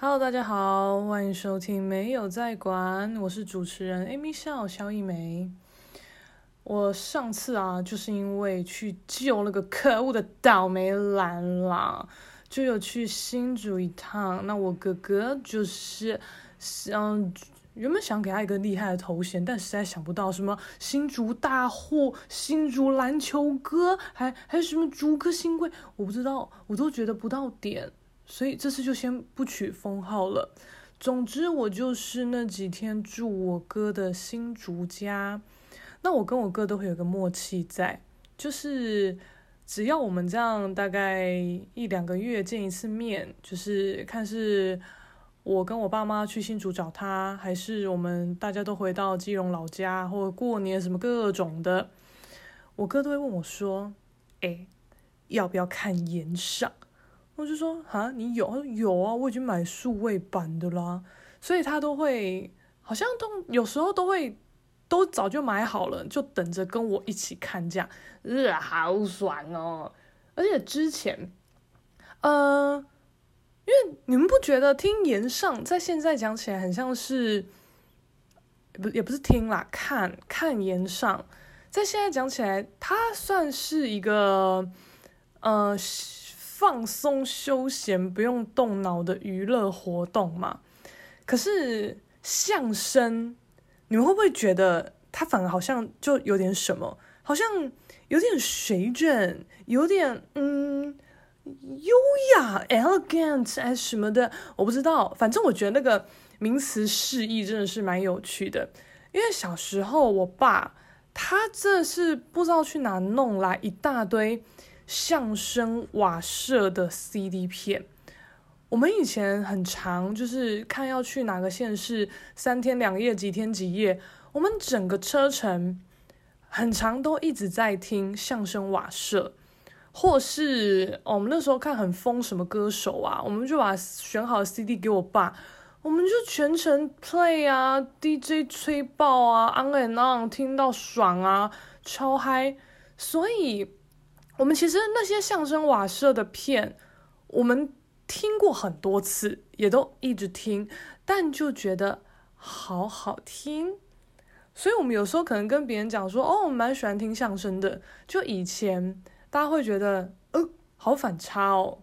Hello，大家好，欢迎收听没有在管，我是主持人 Amy 笑肖一梅。我上次啊，就是因为去救那个可恶的倒霉兰啦，就有去新竹一趟。那我哥哥就是想原本想给他一个厉害的头衔，但实在想不到什么新竹大户、新竹篮球哥，还还有什么竹科新贵，我不知道，我都觉得不到点。所以这次就先不取封号了。总之，我就是那几天住我哥的新竹家。那我跟我哥都会有个默契在，就是只要我们这样大概一两个月见一次面，就是看是我跟我爸妈去新竹找他，还是我们大家都回到基隆老家，或者过年什么各种的，我哥都会问我说：“哎，要不要看炎上？”我就说啊，你有？有啊，我已经买数位版的啦，所以他都会，好像都有时候都会，都早就买好了，就等着跟我一起看这样，呃，好爽哦！而且之前，呃，因为你们不觉得听言上在现在讲起来很像是，不也不是听啦，看看言上，在现在讲起来，它算是一个，呃。放松休闲不用动脑的娱乐活动嘛？可是相声，你们会不会觉得它反而好像就有点什么？好像有点水准，有点嗯优雅、elegant 哎什么的，我不知道。反正我觉得那个名词释义真的是蛮有趣的。因为小时候我爸他这是不知道去哪弄来一大堆。相声瓦舍的 CD 片，我们以前很常，就是看要去哪个县市，三天两夜，几天几夜，我们整个车程很常都一直在听相声瓦舍，或是我们那时候看很疯什么歌手啊，我们就把选好的 CD 给我爸，我们就全程 play 啊，DJ 吹爆啊，on and on，听到爽啊，超嗨，所以。我们其实那些相声瓦舍的片，我们听过很多次，也都一直听，但就觉得好好听，所以我们有时候可能跟别人讲说，哦，我蛮喜欢听相声的。就以前大家会觉得，呃，好反差哦，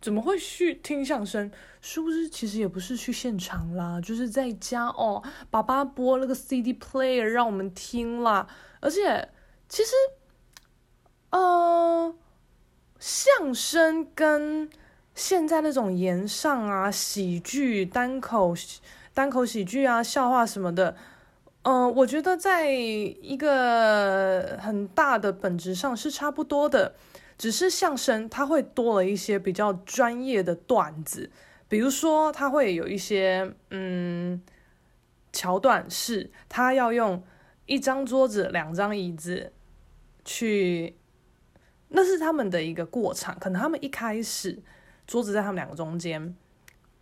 怎么会去听相声？是不是其实也不是去现场啦，就是在家哦，爸爸播那个 CD player 让我们听啦，而且其实。呃，相声跟现在那种言上啊、喜剧、单口、单口喜剧啊、笑话什么的，呃，我觉得在一个很大的本质上是差不多的，只是相声它会多了一些比较专业的段子，比如说它会有一些嗯桥段是它要用一张桌子、两张椅子去。那是他们的一个过场，可能他们一开始桌子在他们两个中间，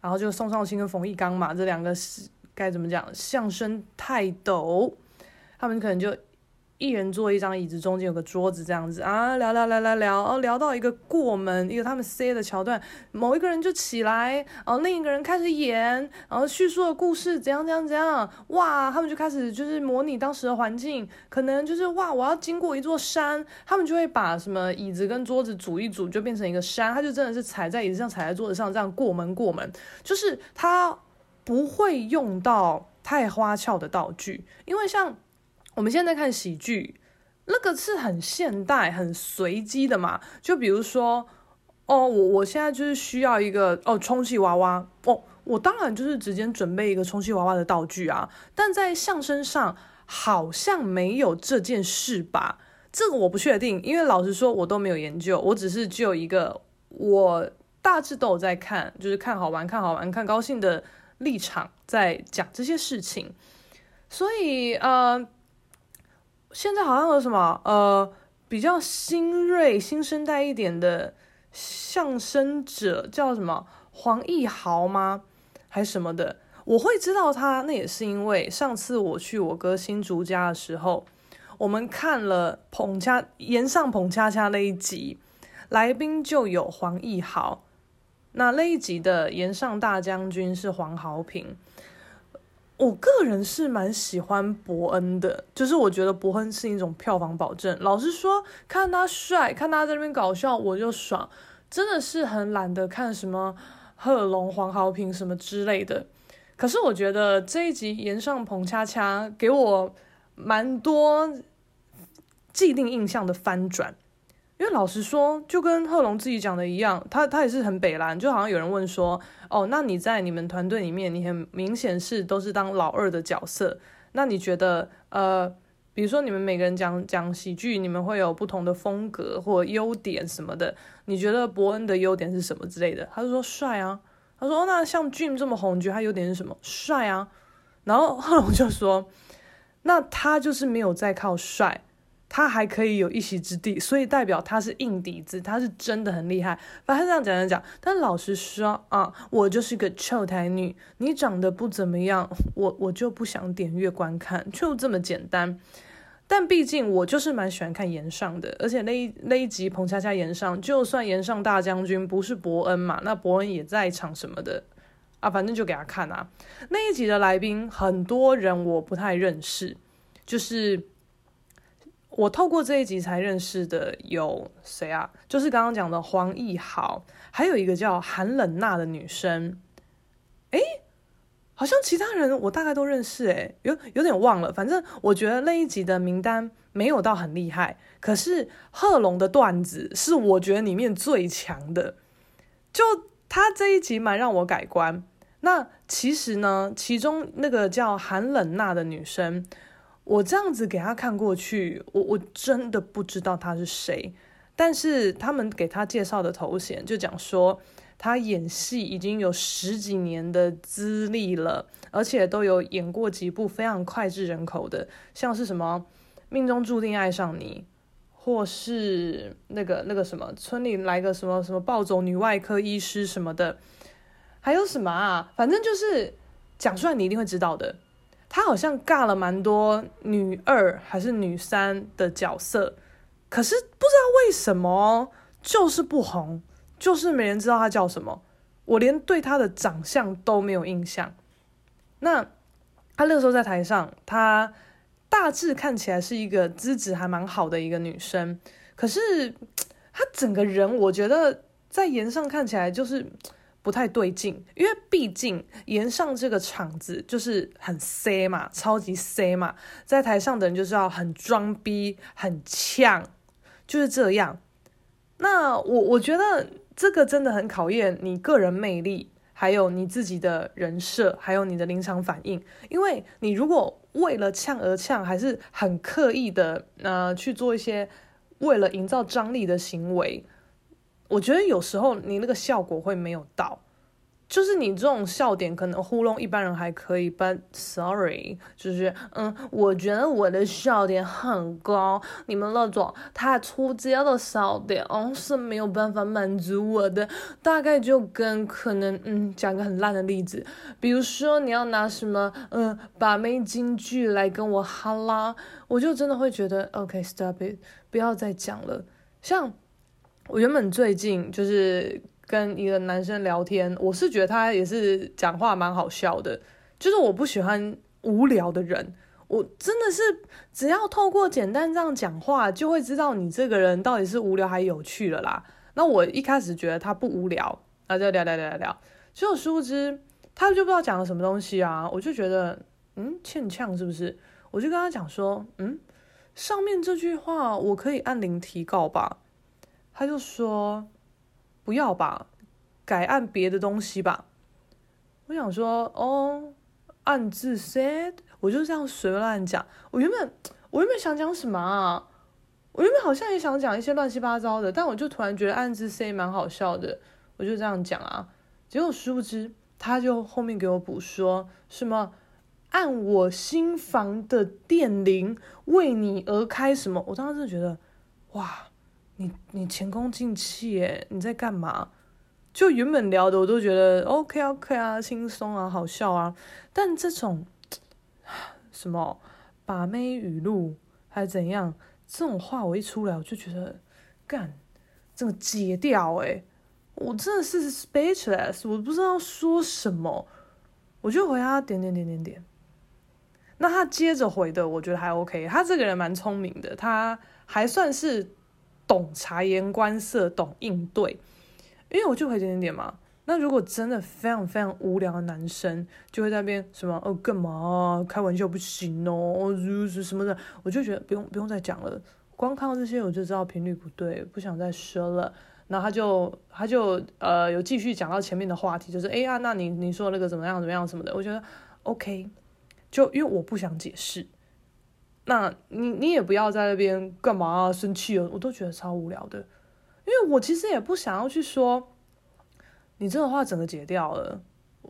然后就宋少卿跟冯玉刚嘛，这两个是该怎么讲，相声泰斗，他们可能就。一人坐一张椅子，中间有个桌子，这样子啊，聊聊聊聊聊，哦，聊到一个过门，一个他们 C 的桥段，某一个人就起来，然后另一个人开始演，然后叙述的故事怎样怎样怎样，哇，他们就开始就是模拟当时的环境，可能就是哇，我要经过一座山，他们就会把什么椅子跟桌子组一组，就变成一个山，他就真的是踩在椅子上，踩在桌子上，这样过门过门，就是他不会用到太花俏的道具，因为像。我们现在看喜剧，那个是很现代、很随机的嘛。就比如说，哦，我我现在就是需要一个哦充气娃娃，哦，我当然就是直接准备一个充气娃娃的道具啊。但在相声上好像没有这件事吧？这个我不确定，因为老实说，我都没有研究，我只是就一个我大致都有在看，就是看好玩、看好玩、看高兴的立场在讲这些事情。所以，呃。现在好像有什么呃比较新锐、新生代一点的相声者，叫什么黄义豪吗？还是什么的？我会知道他，那也是因为上次我去我哥新竹家的时候，我们看了捧恰炎上捧恰恰那一集，来宾就有黄义豪。那那一集的炎上大将军是黄豪平。我个人是蛮喜欢伯恩的，就是我觉得伯恩是一种票房保证。老实说，看他帅，看他在那边搞笑，我就爽。真的是很懒得看什么贺龙、黄豪平什么之类的。可是我觉得这一集炎上彭恰恰给我蛮多既定印象的翻转。因为老实说，就跟贺龙自己讲的一样，他他也是很北蓝，就好像有人问说，哦，那你在你们团队里面，你很明显是都是当老二的角色，那你觉得，呃，比如说你们每个人讲讲喜剧，你们会有不同的风格或优点什么的，你觉得伯恩的优点是什么之类的？他就说帅啊，他说，哦，那像 Jim 这么红，你觉得他优点是什么？帅啊，然后贺龙就说，那他就是没有在靠帅。他还可以有一席之地，所以代表他是硬底子，他是真的很厉害。反正这样讲讲讲，但老实说啊，我就是个臭台女，你长得不怎么样，我我就不想点阅观看，就这么简单。但毕竟我就是蛮喜欢看炎上的，而且那一那一集彭恰恰炎上，就算炎上大将军不是伯恩嘛，那伯恩也在场什么的啊，反正就给他看啊。那一集的来宾很多人我不太认识，就是。我透过这一集才认识的有谁啊？就是刚刚讲的黄奕豪，还有一个叫韩冷娜的女生。诶，好像其他人我大概都认识，诶，有有点忘了。反正我觉得那一集的名单没有到很厉害，可是贺龙的段子是我觉得里面最强的。就他这一集蛮让我改观。那其实呢，其中那个叫韩冷娜的女生。我这样子给他看过去，我我真的不知道他是谁，但是他们给他介绍的头衔就讲说，他演戏已经有十几年的资历了，而且都有演过几部非常脍炙人口的，像是什么《命中注定爱上你》，或是那个那个什么村里来个什么什么暴走女外科医师什么的，还有什么啊？反正就是讲出来你一定会知道的。他好像尬了蛮多女二还是女三的角色，可是不知道为什么就是不红，就是没人知道他叫什么，我连对他的长相都没有印象。那他那时候在台上，他大致看起来是一个资质还蛮好的一个女生，可是他整个人我觉得在颜上看起来就是。不太对劲，因为毕竟炎上这个场子就是很 C 嘛，超级 C 嘛，在台上的人就是要很装逼、很呛，就是这样。那我我觉得这个真的很考验你个人魅力，还有你自己的人设，还有你的临场反应。因为你如果为了呛而呛，还是很刻意的呃去做一些为了营造张力的行为。我觉得有时候你那个效果会没有到，就是你这种笑点可能糊弄一般人还可以，but sorry，就是嗯，我觉得我的笑点很高，你们那种太出街的笑点哦是没有办法满足我的。大概就跟可能嗯讲个很烂的例子，比如说你要拿什么嗯把妹金句来跟我哈拉，我就真的会觉得 OK stop it，不要再讲了，像。我原本最近就是跟一个男生聊天，我是觉得他也是讲话蛮好笑的。就是我不喜欢无聊的人，我真的是只要透过简单这样讲话，就会知道你这个人到底是无聊还有趣了啦。那我一开始觉得他不无聊，那就聊聊聊聊聊，结果殊不知他就不知道讲了什么东西啊，我就觉得嗯欠呛是不是？我就跟他讲说嗯，上面这句话我可以按铃提告吧。他就说：“不要吧，改按别的东西吧。”我想说：“哦，暗自 sad，我就这样随乱讲。我原本我原本想讲什么啊？我原本好像也想讲一些乱七八糟的，但我就突然觉得暗自 say 蛮好笑的，我就这样讲啊。结果殊不知，他就后面给我补说什么按我心房的电铃为你而开什么？我当时真的觉得哇！”你你前功尽弃耶，你在干嘛？就原本聊的我都觉得 OK OK 啊，轻松啊，好笑啊。但这种什么把妹语录还是怎样，这种话我一出来我就觉得干，这个解掉诶。我真的是 speechless，我不知道说什么，我就回他点点点点点。那他接着回的，我觉得还 OK。他这个人蛮聪明的，他还算是懂察言观色，懂应对。因为我就回点点点嘛。那如果真的非常非常无聊的男生，就会在那边什么哦干嘛？开玩笑不行哦如是，什么的，我就觉得不用不用再讲了。光看到这些我就知道频率不对，不想再说了。然后他就他就呃有继续讲到前面的话题，就是哎呀，那你你说那个怎么样怎么样什么的，我觉得 OK。就因为我不想解释，那你你也不要在那边干嘛啊？生气了，我都觉得超无聊的。因为我其实也不想要去说，你这个话整个解掉了，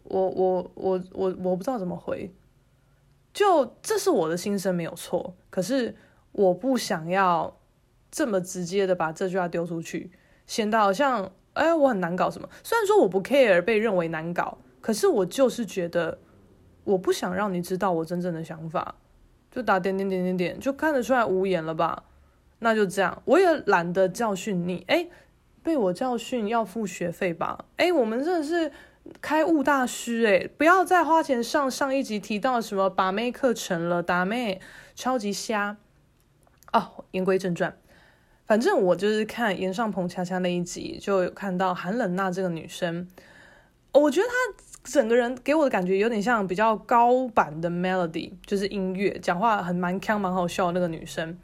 我我我我我不知道怎么回。就这是我的心声没有错，可是我不想要这么直接的把这句话丢出去，显得好像哎我很难搞什么。虽然说我不 care 被认为难搞，可是我就是觉得。我不想让你知道我真正的想法，就打点点点点点，就看得出来无言了吧？那就这样，我也懒得教训你。哎，被我教训要付学费吧？哎，我们真的是开悟大师哎，不要再花钱上上一集提到什么把妹课程了，打妹超级瞎。哦，言归正传，反正我就是看炎上鹏恰恰那一集，就看到韩冷娜这个女生，我觉得她。整个人给我的感觉有点像比较高版的 Melody，就是音乐，讲话很蛮锵、蛮好笑的那个女生。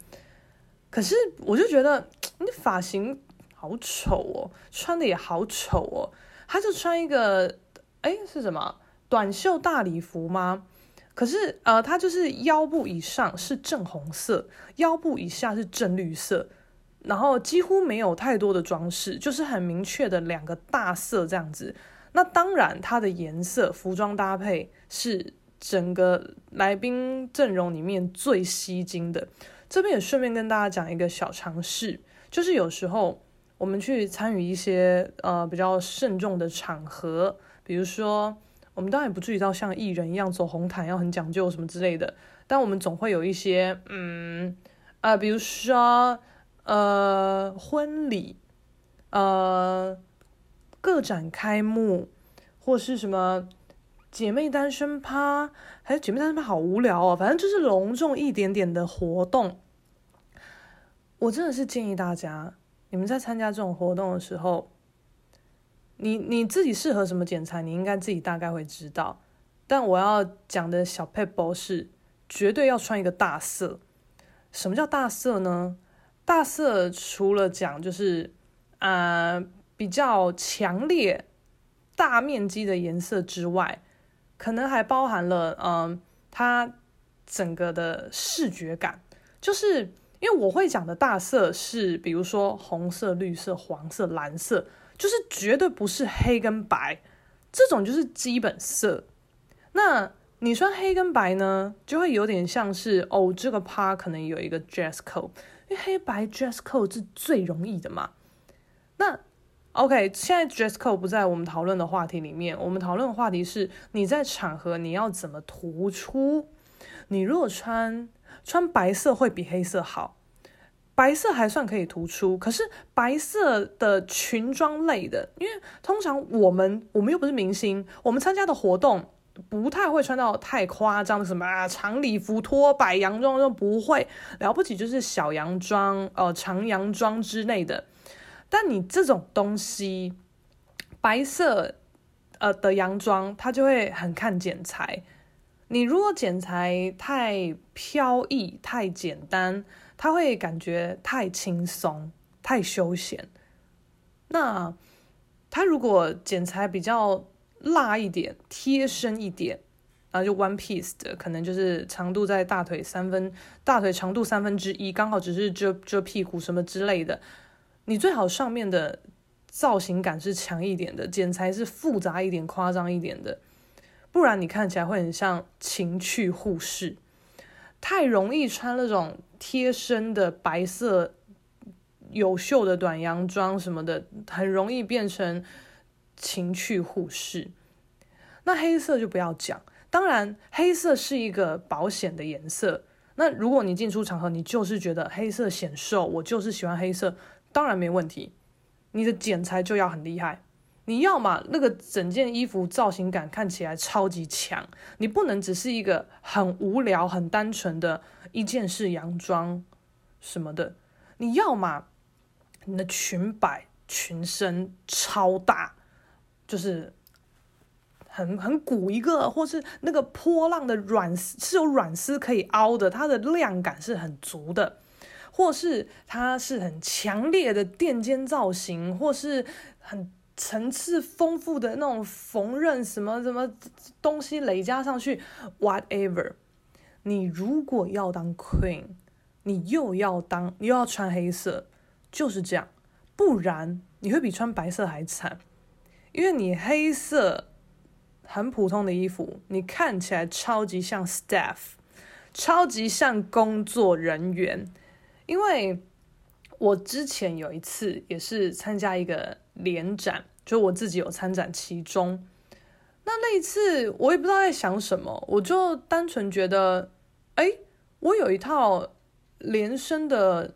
可是我就觉得你发型好丑哦，穿的也好丑哦。她就穿一个，哎，是什么短袖大礼服吗？可是呃，她就是腰部以上是正红色，腰部以下是正绿色，然后几乎没有太多的装饰，就是很明确的两个大色这样子。那当然，它的颜色、服装搭配是整个来宾阵容里面最吸睛的。这边也顺便跟大家讲一个小常识，就是有时候我们去参与一些呃比较慎重的场合，比如说我们当然也不至于到像艺人一样走红毯要很讲究什么之类的，但我们总会有一些嗯啊、比如说呃婚礼，呃。个展开幕，或是什么姐妹单身趴，还有姐妹单身趴好无聊哦。反正就是隆重一点点的活动。我真的是建议大家，你们在参加这种活动的时候，你你自己适合什么剪裁，你应该自己大概会知道。但我要讲的小撇步是，绝对要穿一个大色。什么叫大色呢？大色除了讲就是啊。比较强烈、大面积的颜色之外，可能还包含了，嗯，它整个的视觉感。就是因为我会讲的大色是，比如说红色、绿色、黄色、蓝色，就是绝对不是黑跟白，这种就是基本色。那你穿黑跟白呢，就会有点像是哦，这个趴可能有一个 dress code，因为黑白 dress code 是最容易的嘛。那 OK，现在 dress code 不在我们讨论的话题里面。我们讨论的话题是你在场合你要怎么突出。你如果穿穿白色会比黑色好，白色还算可以突出。可是白色的裙装类的，因为通常我们我们又不是明星，我们参加的活动不太会穿到太夸张的什么啊长礼服、拖摆、洋装都不会，了不起就是小洋装、呃长洋装之类的。但你这种东西，白色呃的洋装，它就会很看剪裁。你如果剪裁太飘逸、太简单，它会感觉太轻松、太休闲。那它如果剪裁比较辣一点、贴身一点，然后就 one piece 的，可能就是长度在大腿三分，大腿长度三分之一，刚好只是遮遮屁股什么之类的。你最好上面的造型感是强一点的，剪裁是复杂一点、夸张一点的，不然你看起来会很像情趣护士。太容易穿那种贴身的白色有袖的短洋装什么的，很容易变成情趣护士。那黑色就不要讲，当然黑色是一个保险的颜色。那如果你进出场合，你就是觉得黑色显瘦，我就是喜欢黑色。当然没问题，你的剪裁就要很厉害，你要嘛那个整件衣服造型感看起来超级强，你不能只是一个很无聊、很单纯的一件式洋装什么的。你要嘛你的裙摆、裙身超大，就是很很鼓一个，或是那个波浪的软丝是有软丝可以凹的，它的量感是很足的，或是它是很强烈的垫肩造型，或是很。层次丰富的那种缝纫什么什么东西累加上去，whatever。你如果要当 queen，你又要当又要穿黑色，就是这样。不然你会比穿白色还惨，因为你黑色很普通的衣服，你看起来超级像 staff，超级像工作人员。因为我之前有一次也是参加一个联展。就我自己有参展其中，那那一次我也不知道在想什么，我就单纯觉得，哎，我有一套连身的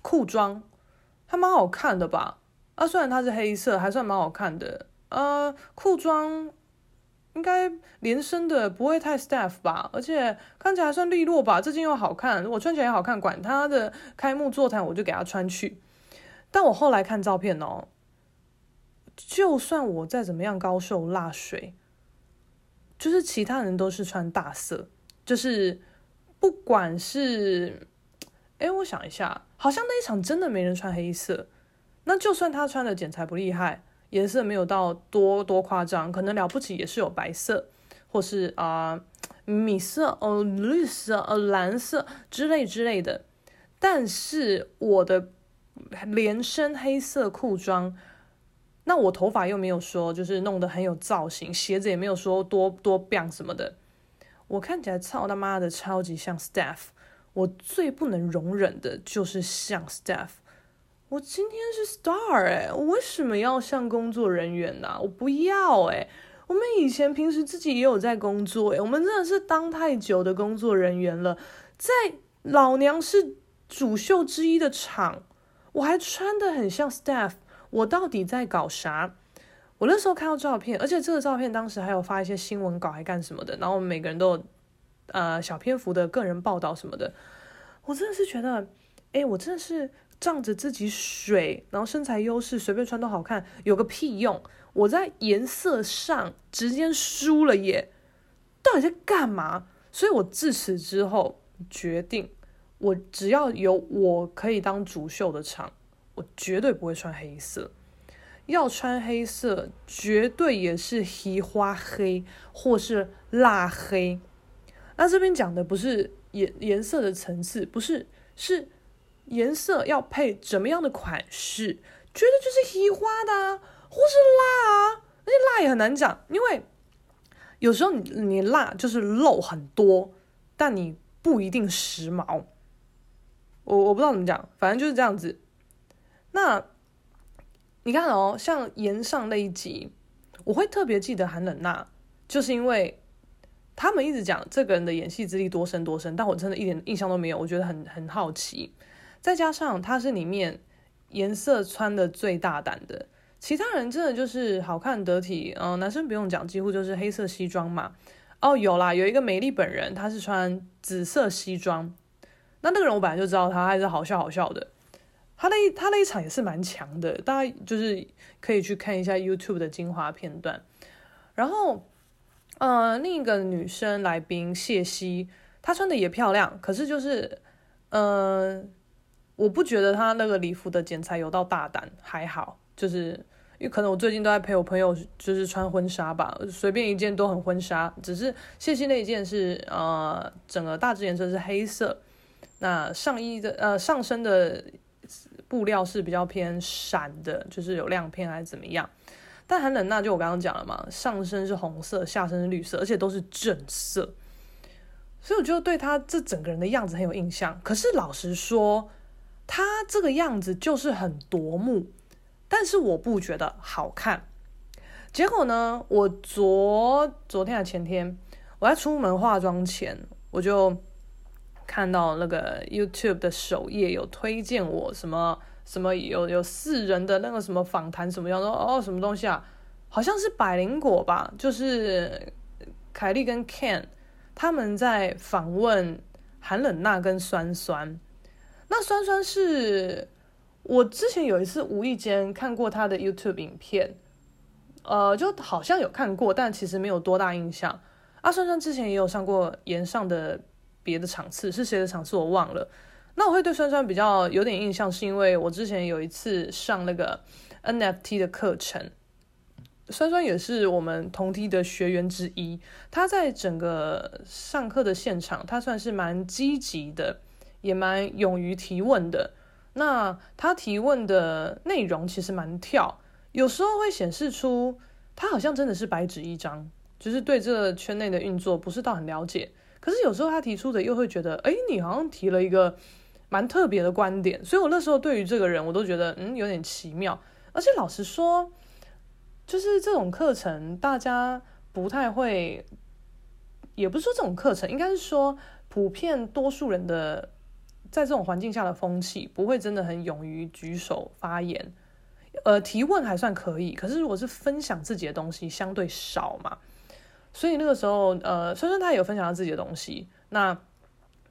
裤装，还蛮好看的吧？啊，虽然它是黑色，还算蛮好看的。呃，裤装应该连身的不会太 staff 吧？而且看起来算利落吧？这件又好看，我穿起来也好看，管他的开幕座谈，我就给他穿去。但我后来看照片哦。就算我再怎么样高瘦辣水，就是其他人都是穿大色，就是不管是，哎，我想一下，好像那一场真的没人穿黑色。那就算他穿的剪裁不厉害，颜色没有到多多夸张，可能了不起也是有白色，或是啊、米色、哦绿色、哦蓝色之类之类的。但是我的连身黑色裤装。那我头发又没有说，就是弄得很有造型，鞋子也没有说多多变什么的，我看起来操他妈的超级像 staff。我最不能容忍的就是像 staff。我今天是 star 哎、我为什么要像工作人员呢、我不要哎、我们以前平时自己也有在工作哎、我们真的是当太久的工作人员了，在老娘是主秀之一的场，我还穿得很像 staff。我到底在搞啥？我那时候看到照片，而且这个照片当时还有发一些新闻稿，还干什么的？然后我们每个人都有呃小篇幅的个人报道什么的。我真的是觉得，哎，我真的是仗着自己水，然后身材优势，随便穿都好看，有个屁用！我在颜色上直接输了耶！到底在干嘛？所以我自此之后决定，我只要有我可以当主秀的场。我绝对不会穿黑色，要穿黑色绝对也是黑花黑或是辣黑。那这边讲的不是颜颜色的层次，不是，是颜色要配怎么样的款式，绝对就是喜花的，或是辣啊。那些辣也很难讲，因为有时候你你辣就是露很多，但你不一定时髦。我我不知道怎么讲，反正就是这样子。那你看哦，像炎上那一集，我会特别记得韩冷娜，就是因为他们一直讲这个人的演戏资历多深多深，但我真的一点印象都没有，我觉得很很好奇。再加上他是里面颜色穿的最大胆的，其他人真的就是好看得体，嗯、男生不用讲，几乎就是黑色西装嘛。哦，有啦，有一个美丽本人，他是穿紫色西装，那那个人我本来就知道他还是好笑好笑的。他那他那一场也是蛮强的，大家就是可以去看一下 YouTube 的精华片段。然后，呃，另一个女生来宾谢希，她穿的也漂亮，可是就是，呃，我不觉得她那个礼服的剪裁有到大胆，还好，就是因为可能我最近都在陪我朋友，就是穿婚纱吧，随便一件都很婚纱。只是谢希那一件是，呃，整个大致颜色是黑色，那上衣的呃上身的。布料是比较偏闪的，就是有亮片还是怎么样？但韩冷娜就我刚刚讲了嘛，上身是红色，下身是绿色，而且都是正色，所以我就对她这整个人的样子很有印象。可是老实说，他这个样子就是很夺目，但是我不觉得好看。结果呢，我昨昨天还前天，我在出门化妆前，我就。看到那个 YouTube 的首页有推荐我什么什么有有四人的那个什么访谈什么样说哦什么东西啊，好像是百灵果吧，就是凯莉跟 Ken 他们在访问韩冷娜跟酸酸。那酸酸是我之前有一次无意间看过他的 YouTube 影片，呃，就好像有看过，但其实没有多大印象。阿、啊、酸酸之前也有上过炎上的别的场次，是谁的场次我忘了。那我会对酸酸比较有点印象，是因为我之前有一次上那个 NFT 的课程，酸酸也是我们同梯的学员之一。他在整个上课的现场，他算是蛮积极的，也蛮勇于提问的。那他提问的内容其实蛮跳，有时候会显示出他好像真的是白纸一张，就是对这圈内的运作不是到很了解。可是有时候他提出的又会觉得，哎，你好像提了一个。蛮特别的观点，所以我那时候对于这个人，我都觉得嗯有点奇妙。而且老实说，就是这种课程大家不太会，也不是说这种课程，应该是说普遍多数人的在这种环境下的风气，不会真的很勇于举手发言。呃，提问还算可以，可是如果是分享自己的东西，相对少嘛。所以那个时候，呃，虽然他也有分享他自己的东西，那。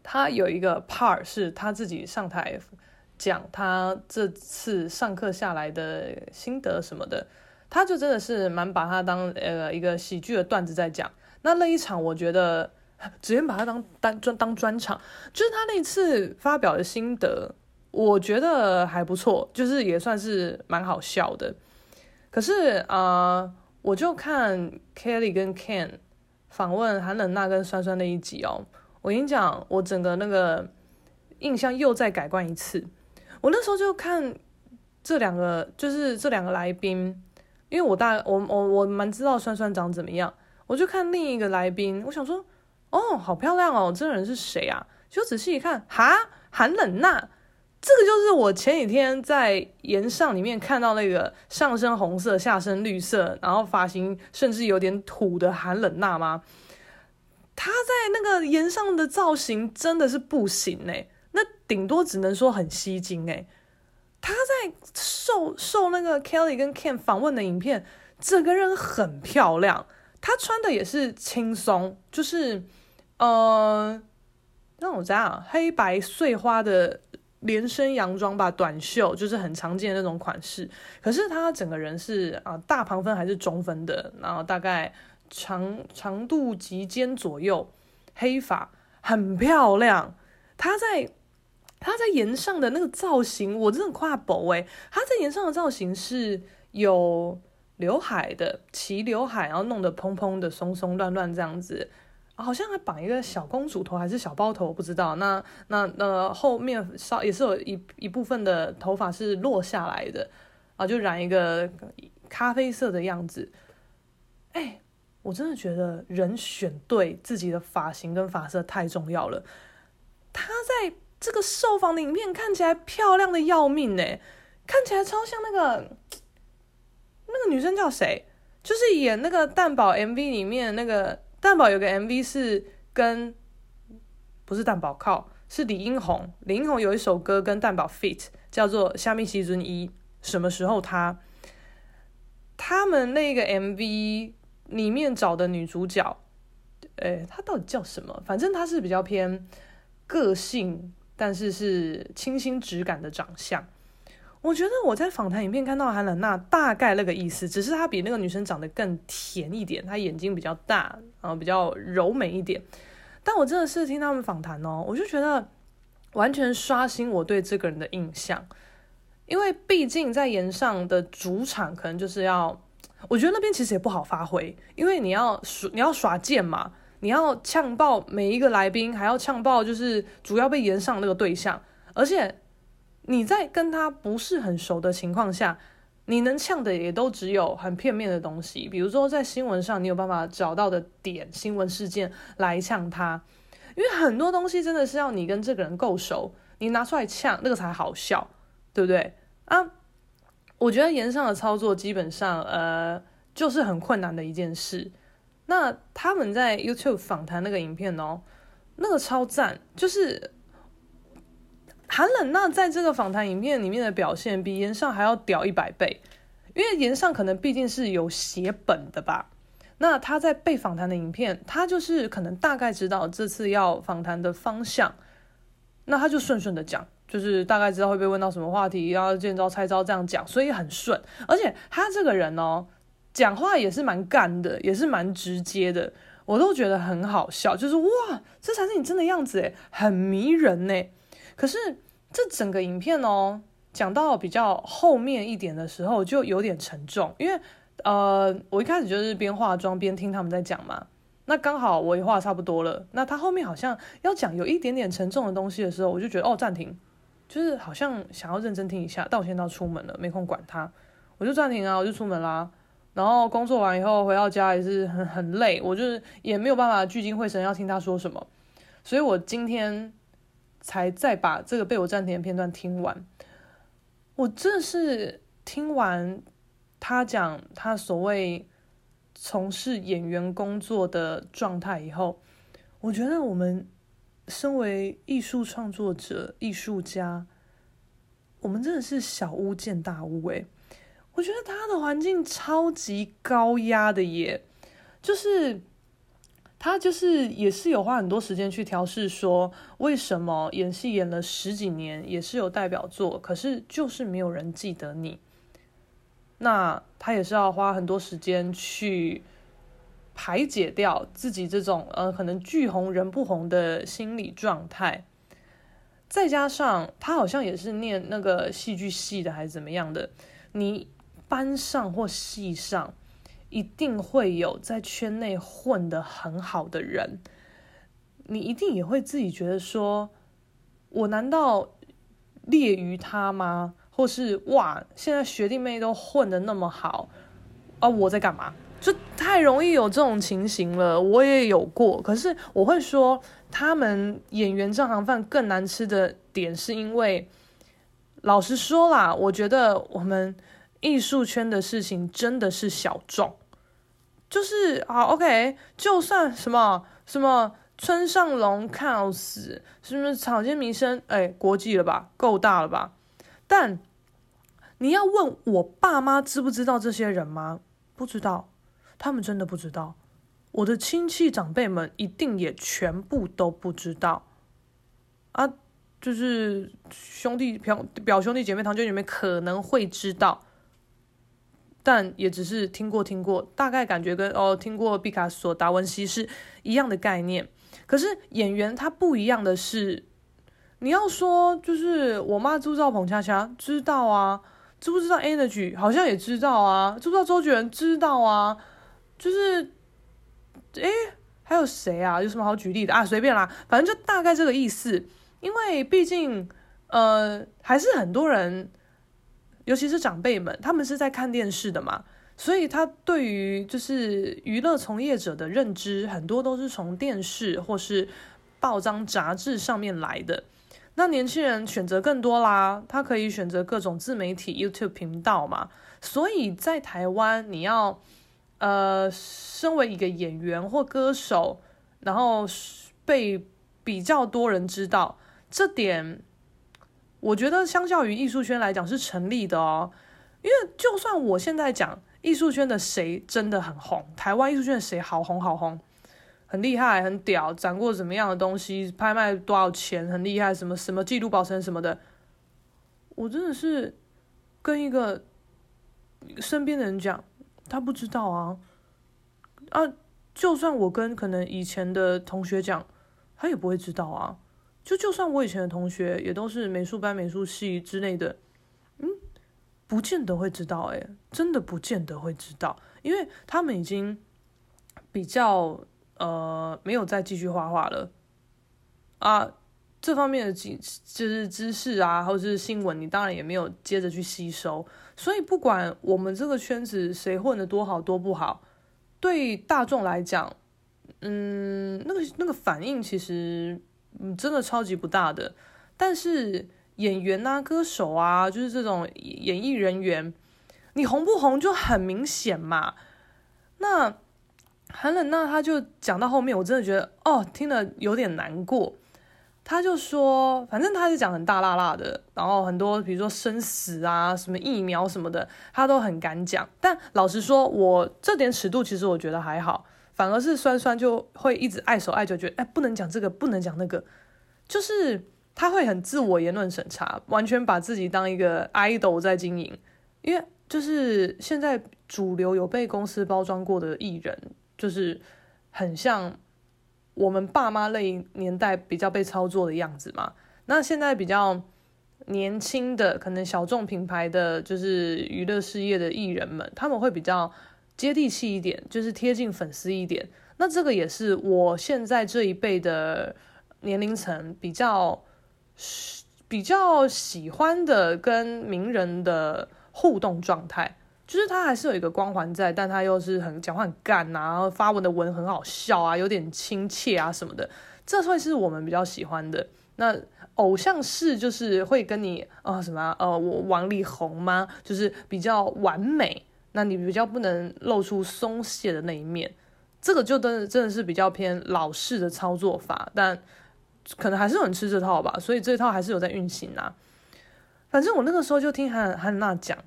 他有一个 part 是他自己上台讲他这次上课下来的心得什么的，他就真的是蛮把他当呃一个喜剧的段子在讲。那那一场我觉得直接把他当单专当专场，就是他那次发表的心得，我觉得还不错，就是也算是蛮好笑的。可是啊、我就看 Kelly 跟 Ken 访问韩冷娜跟酸酸那一集哦。我跟你讲，我整个那个印象又再改观一次。我那时候就看这两个，就是这两个来宾，因为我大我我我蛮知道酸酸长怎么样，我就看另一个来宾，我想说，哦，好漂亮哦，这个人是谁啊？就仔细一看，哈，韩冷娜，这个就是我前几天在炎上里面看到那个上身红色、下身绿色，然后发型甚至有点土的韩冷娜吗？她在那个炎上的造型真的是不行哎，那顶多只能说很吸睛哎。她在受受那个 Kelly 跟 Ken 访问的影片，整个人很漂亮。她穿的也是轻松，就是呃那种这样黑白碎花的连身洋装吧，短袖就是很常见的那种款式。可是他整个人是啊、大旁分还是中分的，然后大概。长长度及肩左右，黑发很漂亮。他在他在炎上的那个造型，我真的夸博诶。他在炎上的造型是有刘海的，齐刘海，然后弄得蓬蓬的、松松乱乱这样子，好像还绑一个小公主头还是小包头，不知道。那那那后面稍也是有一一部分的头发是落下来的啊，就染一个咖啡色的样子，哎。我真的觉得人选对自己的发型跟发色太重要了。她在这个受访的影片看起来漂亮的要命呢，看起来超像那个那个女生叫谁？就是演那个蛋堡 MV 里面那个蛋宝有个 MV 是跟不是蛋宝靠，是李英宏。李英宏有一首歌跟蛋宝 feat 叫做《虾米西尊一》，什么时候他他们那个 MV。里面找的女主角，诶，她到底叫什么？反正她是比较偏个性，但是是清新质感的长相。我觉得我在访谈影片看到韩冷娜大概那个意思，只是她比那个女生长得更甜一点，她眼睛比较大，然后比较柔美一点。但我真的是听他们访谈哦，我就觉得完全刷新我对这个人的印象，因为毕竟在炎上的主场可能就是要。我觉得那边其实也不好发挥，因为你要耍你要耍贱嘛，你要呛爆每一个来宾，还要呛爆就是主要被炎上那个对象，而且你在跟他不是很熟的情况下，你能呛的也都只有很片面的东西，比如说在新闻上你有办法找到的点新闻事件来呛他，因为很多东西真的是要你跟这个人够熟，你拿出来呛那个才好笑，对不对啊？我觉得言上的操作基本上，呃，就是很困难的一件事。那他们在 YouTube 访谈那个影片哦，那个超赞，就是韩冷娜在这个访谈影片里面的表现比岩上还要屌一百倍，因为岩上可能毕竟是有写本的吧。那他在被访谈的影片，他就是可能大概知道这次要访谈的方向，那他就顺顺的讲，就是大概知道会被问到什么话题，要见招拆招这样讲，所以很顺。而且他这个人哦，讲话也是蛮干的，也是蛮直接的，我都觉得很好笑。就是哇，这才是你真的样子诶，很迷人呢。可是这整个影片哦，讲到比较后面一点的时候，就有点沉重，因为。呃，我一开始就是边化妆边听他们在讲嘛，那刚好我也化差不多了，那他后面好像要讲有一点点沉重的东西的时候，我就觉得哦，暂停，就是好像想要认真听一下，但我现在要出门了，没空管他，我就暂停啊，我就出门啦。然后工作完以后回到家也是很很累，我就是也没有办法聚精会神要听他说什么，所以我今天才再把这个被我暂停的片段听完，我真的是听完。他讲他所谓从事演员工作的状态以后，我觉得我们身为艺术创作者、艺术家，我们真的是小巫见大巫诶，我觉得他的环境超级高压的耶，就是他就是也是有花很多时间去调试，说为什么演戏演了十几年也是有代表作，可是就是没有人记得你。那他也是要花很多时间去排解掉自己这种呃可能剧红人不红的心理状态，再加上他好像也是念那个戏剧系的还是怎么样的，你班上或系上一定会有在圈内混得很好的人，你一定也会自己觉得说，我难道劣于他吗？或是哇，现在学弟妹都混得那么好啊，我在干嘛？就太容易有这种情形了。我也有过，可是我会说，他们演员这行饭更难吃的点，是因为老实说啦，我觉得我们艺术圈的事情真的是小众，就是好 OK，就算什么什么村上隆 cos，是不是草间弥生？哎，国际了吧，够大了吧？但你要问我爸妈知不知道这些人吗？不知道，他们真的不知道。我的亲戚长辈们一定也全部都不知道啊。就是兄弟表表兄弟姐妹堂姐妹可能会知道，但也只是听过听过，大概感觉跟哦听过毕卡索、达文西是一样的概念。可是演员他不一样的是。你要说就是我妈知不知道彭恰恰？知道啊，知不知道 Energy？好像也知道啊，知不知道周杰伦？知道啊，就是，诶，还有谁啊？有什么好举例的啊？随便啦，反正就大概这个意思。因为毕竟，呃，还是很多人，尤其是长辈们，他们是在看电视的嘛，所以他对于就是娱乐从业者的认知，很多都是从电视或是报章杂志上面来的。那年轻人选择更多啦，他可以选择各种自媒体 YouTube 频道嘛。所以在台湾，你要呃，身为一个演员或歌手，然后被比较多人知道，这点我觉得相较于艺术圈来讲是成立的哦。因为就算我现在讲艺术圈的谁真的很红，台湾艺术圈的谁好红好红。很厉害，很屌，展过怎么样的东西，拍卖多少钱，很厉害，什么什么记录保存什么的，我真的是跟一个身边的人讲，他不知道啊，啊，就算我跟可能以前的同学讲，他也不会知道啊，就就算我以前的同学也都是美术班、美术系之类的，嗯，不见得会知道，诶，真的不见得会知道，因为他们已经比较。呃，没有再继续画画了啊，这方面的知就是知识啊，或者是新闻，你当然也没有接着去吸收。所以不管我们这个圈子谁混得多好多不好，对大众来讲，嗯，那个那个反应其实嗯真的超级不大的。但是演员啊、歌手啊，就是这种演艺人员，你红不红就很明显嘛。那。韩冷娜，他就讲到后面，我真的觉得哦，听了有点难过。他就说，反正他是讲很大辣辣的，然后很多比如说生死啊、什么疫苗什么的，他都很敢讲。但老实说，我这点尺度其实我觉得还好，反而是酸酸就会一直碍手碍脚，觉得哎不能讲这个，不能讲那个，就是他会很自我言论审查，完全把自己当一个 idol 在经营。因为就是现在主流有被公司包装过的艺人，就是很像。我们爸妈那一年代比较被操作的样子嘛，那现在比较年轻的，可能小众品牌的就是娱乐事业的艺人们，他们会比较接地气一点，就是贴近粉丝一点。那这个也是我现在这一辈的年龄层比较比较喜欢的跟名人的互动状态。就是他还是有一个光环在，但他又是很讲话很干啊，然后发文的文很好笑啊，有点亲切啊什么的，这会是我们比较喜欢的。那偶像式就是会跟你啊、什么呃我王力宏吗？就是比较完美，那你比较不能露出松懈的那一面，这个就真的真的是比较偏老式的操作法，但可能还是很吃这套吧，所以这套还是有在运行啊。反正我那个时候就听韩韩娜讲。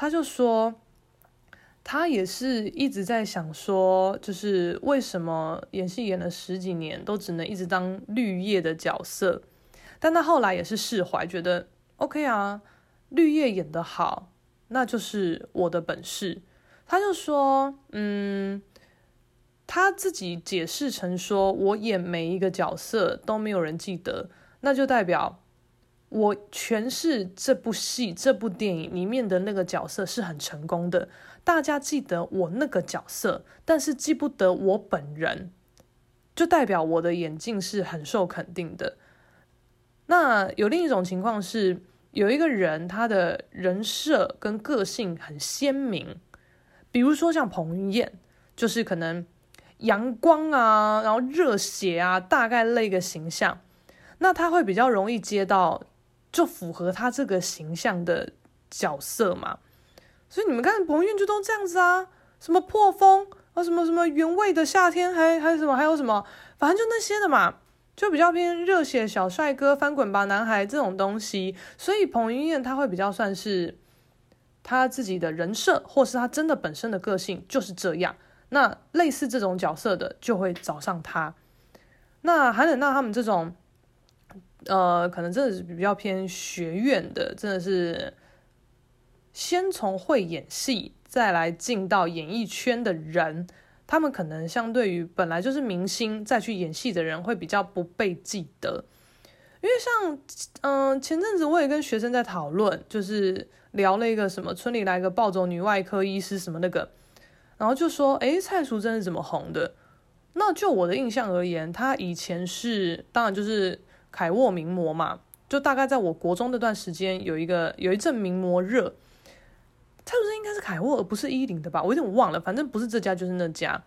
他就说，他也是一直在想说，就是为什么演戏演了十几年都只能一直当绿叶的角色，但他后来也是释怀，觉得 OK 啊，绿叶演得好，那就是我的本事。他就说，嗯，他自己解释成说，我演每一个角色都没有人记得，那就代表。我诠释这部戏、这部电影里面的那个角色是很成功的，大家记得我那个角色，但是记不得我本人，就代表我的演技是很受肯定的。那有另一种情况是，有一个人他的人设跟个性很鲜明，比如说像彭于晏，就是可能阳光啊，然后热血啊，大概那个形象，那他会比较容易接到。就符合他这个形象的角色嘛，所以你们看彭于晏就都这样子啊，什么破风啊，什么什么原味的夏天，还还有什么还有什么，反正就那些的嘛，就比较偏热血小帅哥、翻滚吧男孩这种东西，所以彭于晏他会比较算是他自己的人设，或是他真的本身的个性就是这样，那类似这种角色的就会找上他，那还等到他们这种。呃，可能真的是比较偏学院的，真的是先从会演戏，再来进到演艺圈的人，他们可能相对于本来就是明星再去演戏的人，会比较不被记得。因为像，嗯、前阵子我也跟学生在讨论，就是聊了一个什么村里来个暴走女外科医师什么那个，然后就说，诶，蔡淑臻是怎么红的？那就我的印象而言，她以前是，当然就是。凯渥名模嘛，就大概在我国中那段时间，有一个有一阵名模热。蔡淑珍应该是凯渥而不是伊林的吧？我有点忘了，反正不是这家就是那家。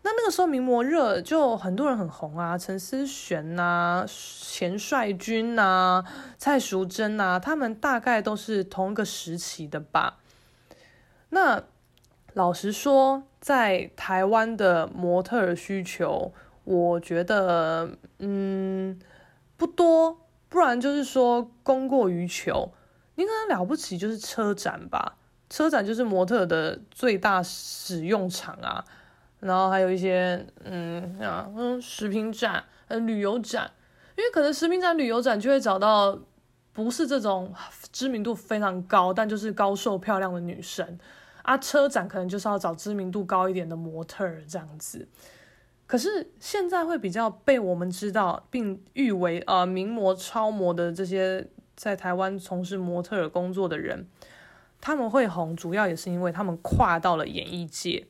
那那个时候名模热，就很多人很红啊，陈思璇呐、钱帅君呐、蔡淑珍呐，他们大概都是同一个时期的吧。那老实说，在台湾的模特需求，我觉得，嗯。不多，不然就是说供过于求。你可能了不起就是车展吧，车展就是模特的最大使用场啊。然后还有一些，嗯啊，嗯，食品展、嗯，旅游展，因为可能食品展、旅游展就会找到不是这种知名度非常高，但就是高瘦漂亮的女生啊。车展可能就是要找知名度高一点的模特这样子。可是现在会比较被我们知道并誉为呃名模、超模的这些在台湾从事模特儿工作的人，他们会红，主要也是因为他们跨到了演艺界，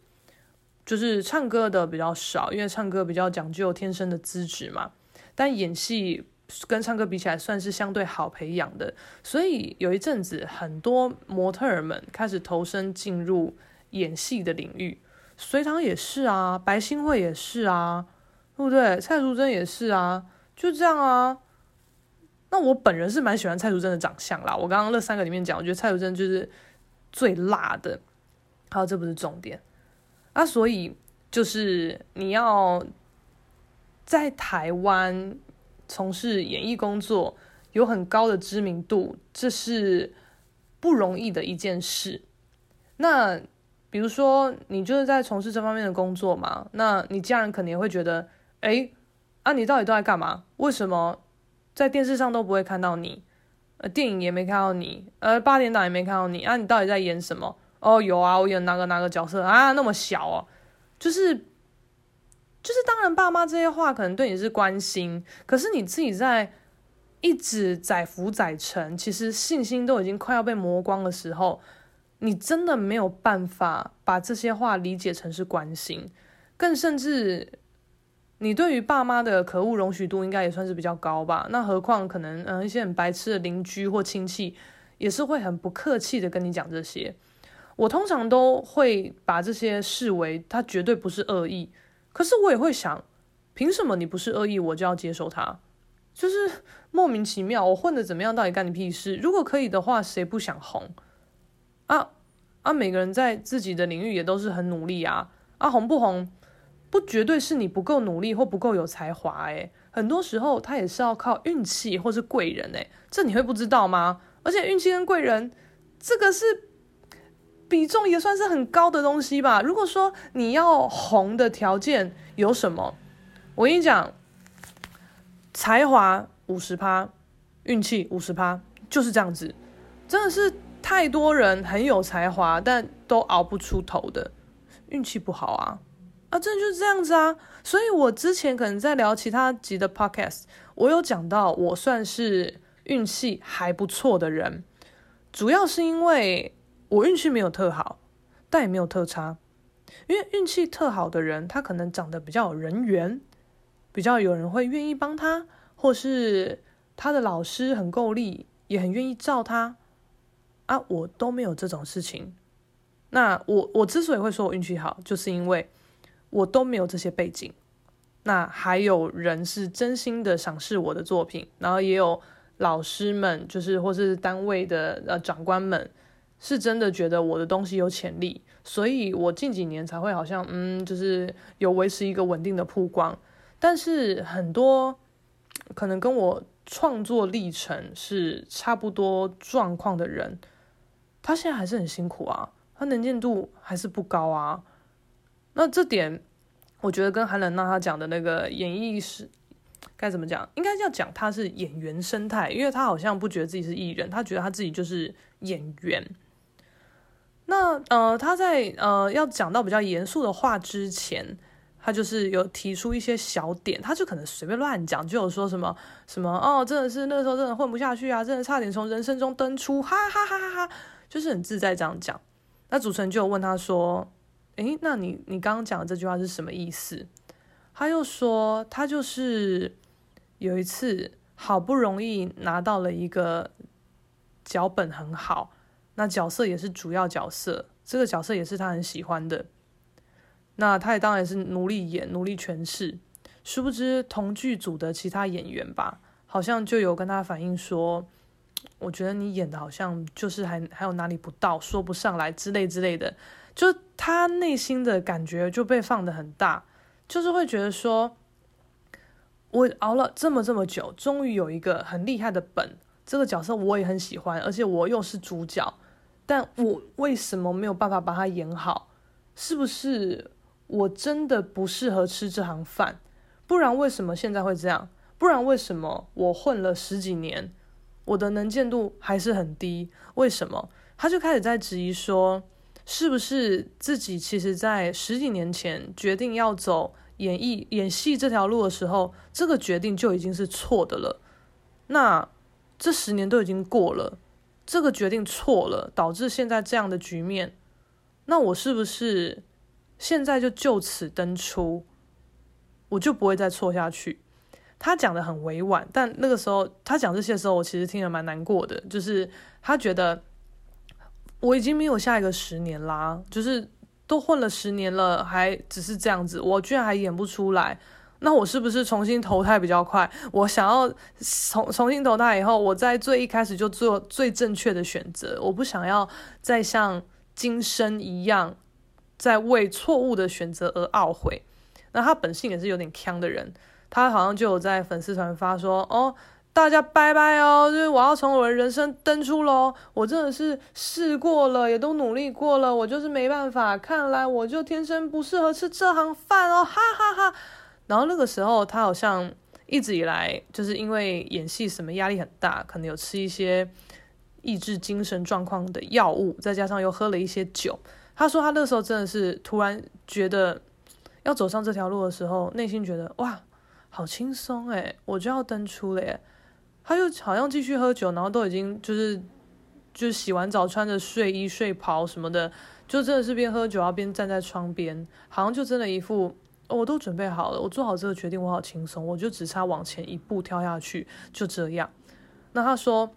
就是唱歌的比较少，因为唱歌比较讲究天生的资质嘛。但演戏跟唱歌比起来算是相对好培养的，所以有一阵子很多模特儿们开始投身进入演戏的领域。隋棠也是啊，白歆惠也是啊，对不对？蔡淑臻也是啊，就这样啊。那我本人是蛮喜欢蔡淑臻的长相啦。我刚刚那三个里面讲，我觉得蔡淑臻就是最辣的。好，这不是重点啊。所以就是你要在台湾从事演艺工作，有很高的知名度，这是不容易的一件事。那比如说，你就是在从事这方面的工作嘛，那你家人肯定会觉得，哎，啊，你到底都在干嘛？为什么在电视上都不会看到你？呃，电影也没看到你，呃，八点档也没看到你，啊，你到底在演什么？哦，有啊，我演哪个哪个角色啊？那么小哦，就是，就是，当然，爸妈这些话可能对你是关心，可是你自己在一直载浮载沉，其实信心都已经快要被磨光的时候。你真的没有办法把这些话理解成是关心，更甚至，你对于爸妈的可恶容许度应该也算是比较高吧？那何况可能，嗯，一些很白痴的邻居或亲戚，也是会很不客气的跟你讲这些。我通常都会把这些视为他绝对不是恶意，可是我也会想，凭什么你不是恶意，我就要接受他？就是 莫名其妙，我混得怎么样，到底干你屁事？如果可以的话，谁不想红？啊啊！每个人在自己的领域也都是很努力啊啊！红不红，不绝对是你不够努力或不够有才华诶，很多时候他也是要靠运气或是贵人诶，这你会不知道吗？而且运气跟贵人，这个是比重也算是很高的东西吧。如果说你要红的条件有什么，我跟你讲，才华五十趴，运气五十趴，就是这样子，真的是。太多人很有才华，但都熬不出头的，运气不好啊！啊，真的就是这样子啊！所以我之前可能在聊其他集的 podcast，我有讲到我算是运气还不错的人，主要是因为我运气没有特好，但也没有特差。因为运气特好的人，他可能长得比较有人缘，比较有人会愿意帮他，或是他的老师很够力，也很愿意照他。啊，我都没有这种事情。那我我之所以会说我运气好，就是因为我都没有这些背景。那还有人是真心的赏识我的作品，然后也有老师们，就是或是单位的呃长官们，是真的觉得我的东西有潜力，所以我近几年才会好像嗯，就是有维持一个稳定的曝光。但是很多可能跟我创作历程是差不多状况的人。他现在还是很辛苦啊，他能见度还是不高啊。那这点，我觉得跟韩冷娜他讲的那个演艺是该怎么讲？应该要讲他是演员生态，因为他好像不觉得自己是艺人，他觉得他自己就是演员。那呃，他在呃要讲到比较严肃的话之前，他就是有提出一些小点，他就可能随便乱讲，就有说什么什么哦，真的是那时候真的混不下去啊，真的差点从人生中登出，哈哈哈哈哈哈。就是很自在这样讲，那主持人就有问他说：“诶，那你你刚刚讲的这句话是什么意思？”他又说：“他就是有一次好不容易拿到了一个脚本很好，那角色也是主要角色，这个角色也是他很喜欢的，那他也当然是努力演、努力诠释。殊不知同剧组的其他演员吧，好像就有跟他反映说。”我觉得你演的好像就是还还有哪里不到，说不上来之类之类的，就他内心的感觉就被放得很大，就是会觉得说，我熬了这么这么久，终于有一个很厉害的本，这个角色我也很喜欢，而且我又是主角，但我为什么没有办法把它演好？是不是我真的不适合吃这行饭？不然为什么现在会这样？不然为什么我混了十几年？我的能见度还是很低，为什么？他就开始在质疑说，是不是自己其实在十几年前决定要走演艺演戏这条路的时候，这个决定就已经是错的了。那这十年都已经过了，这个决定错了，导致现在这样的局面。那我是不是现在就就此登出，我就不会再错下去？他讲的很委婉，但那个时候他讲这些时候，我其实听得蛮难过的。就是他觉得我已经没有下一个十年啦，就是都混了十年了，还只是这样子，我居然还演不出来，那我是不是重新投胎比较快？我想要重重新投胎以后，我在最一开始就做最正确的选择，我不想要再像今生一样，在为错误的选择而懊悔。那他本性也是有点锵的人。他好像就有在粉丝团发说，哦，大家拜拜哦，就是我要从我的人生登出喽，我真的是试过了，也都努力过了，我就是没办法，看来我就天生不适合吃这行饭哦，哈哈哈哈。然后那个时候他好像一直以来就是因为演戏什么压力很大，可能有吃一些抑制精神状况的药物，再加上又喝了一些酒。他说他那时候真的是突然觉得要走上这条路的时候，内心觉得哇，好轻松诶，我就要登出了耶。他就好像继续喝酒，然后都已经就是就洗完澡，穿着睡衣睡袍什么的，就真的是边喝酒啊边站在窗边，好像就真的一副我都准备好了，我做好这个决定，我好轻松，我就只差往前一步跳下去，就这样。那他说。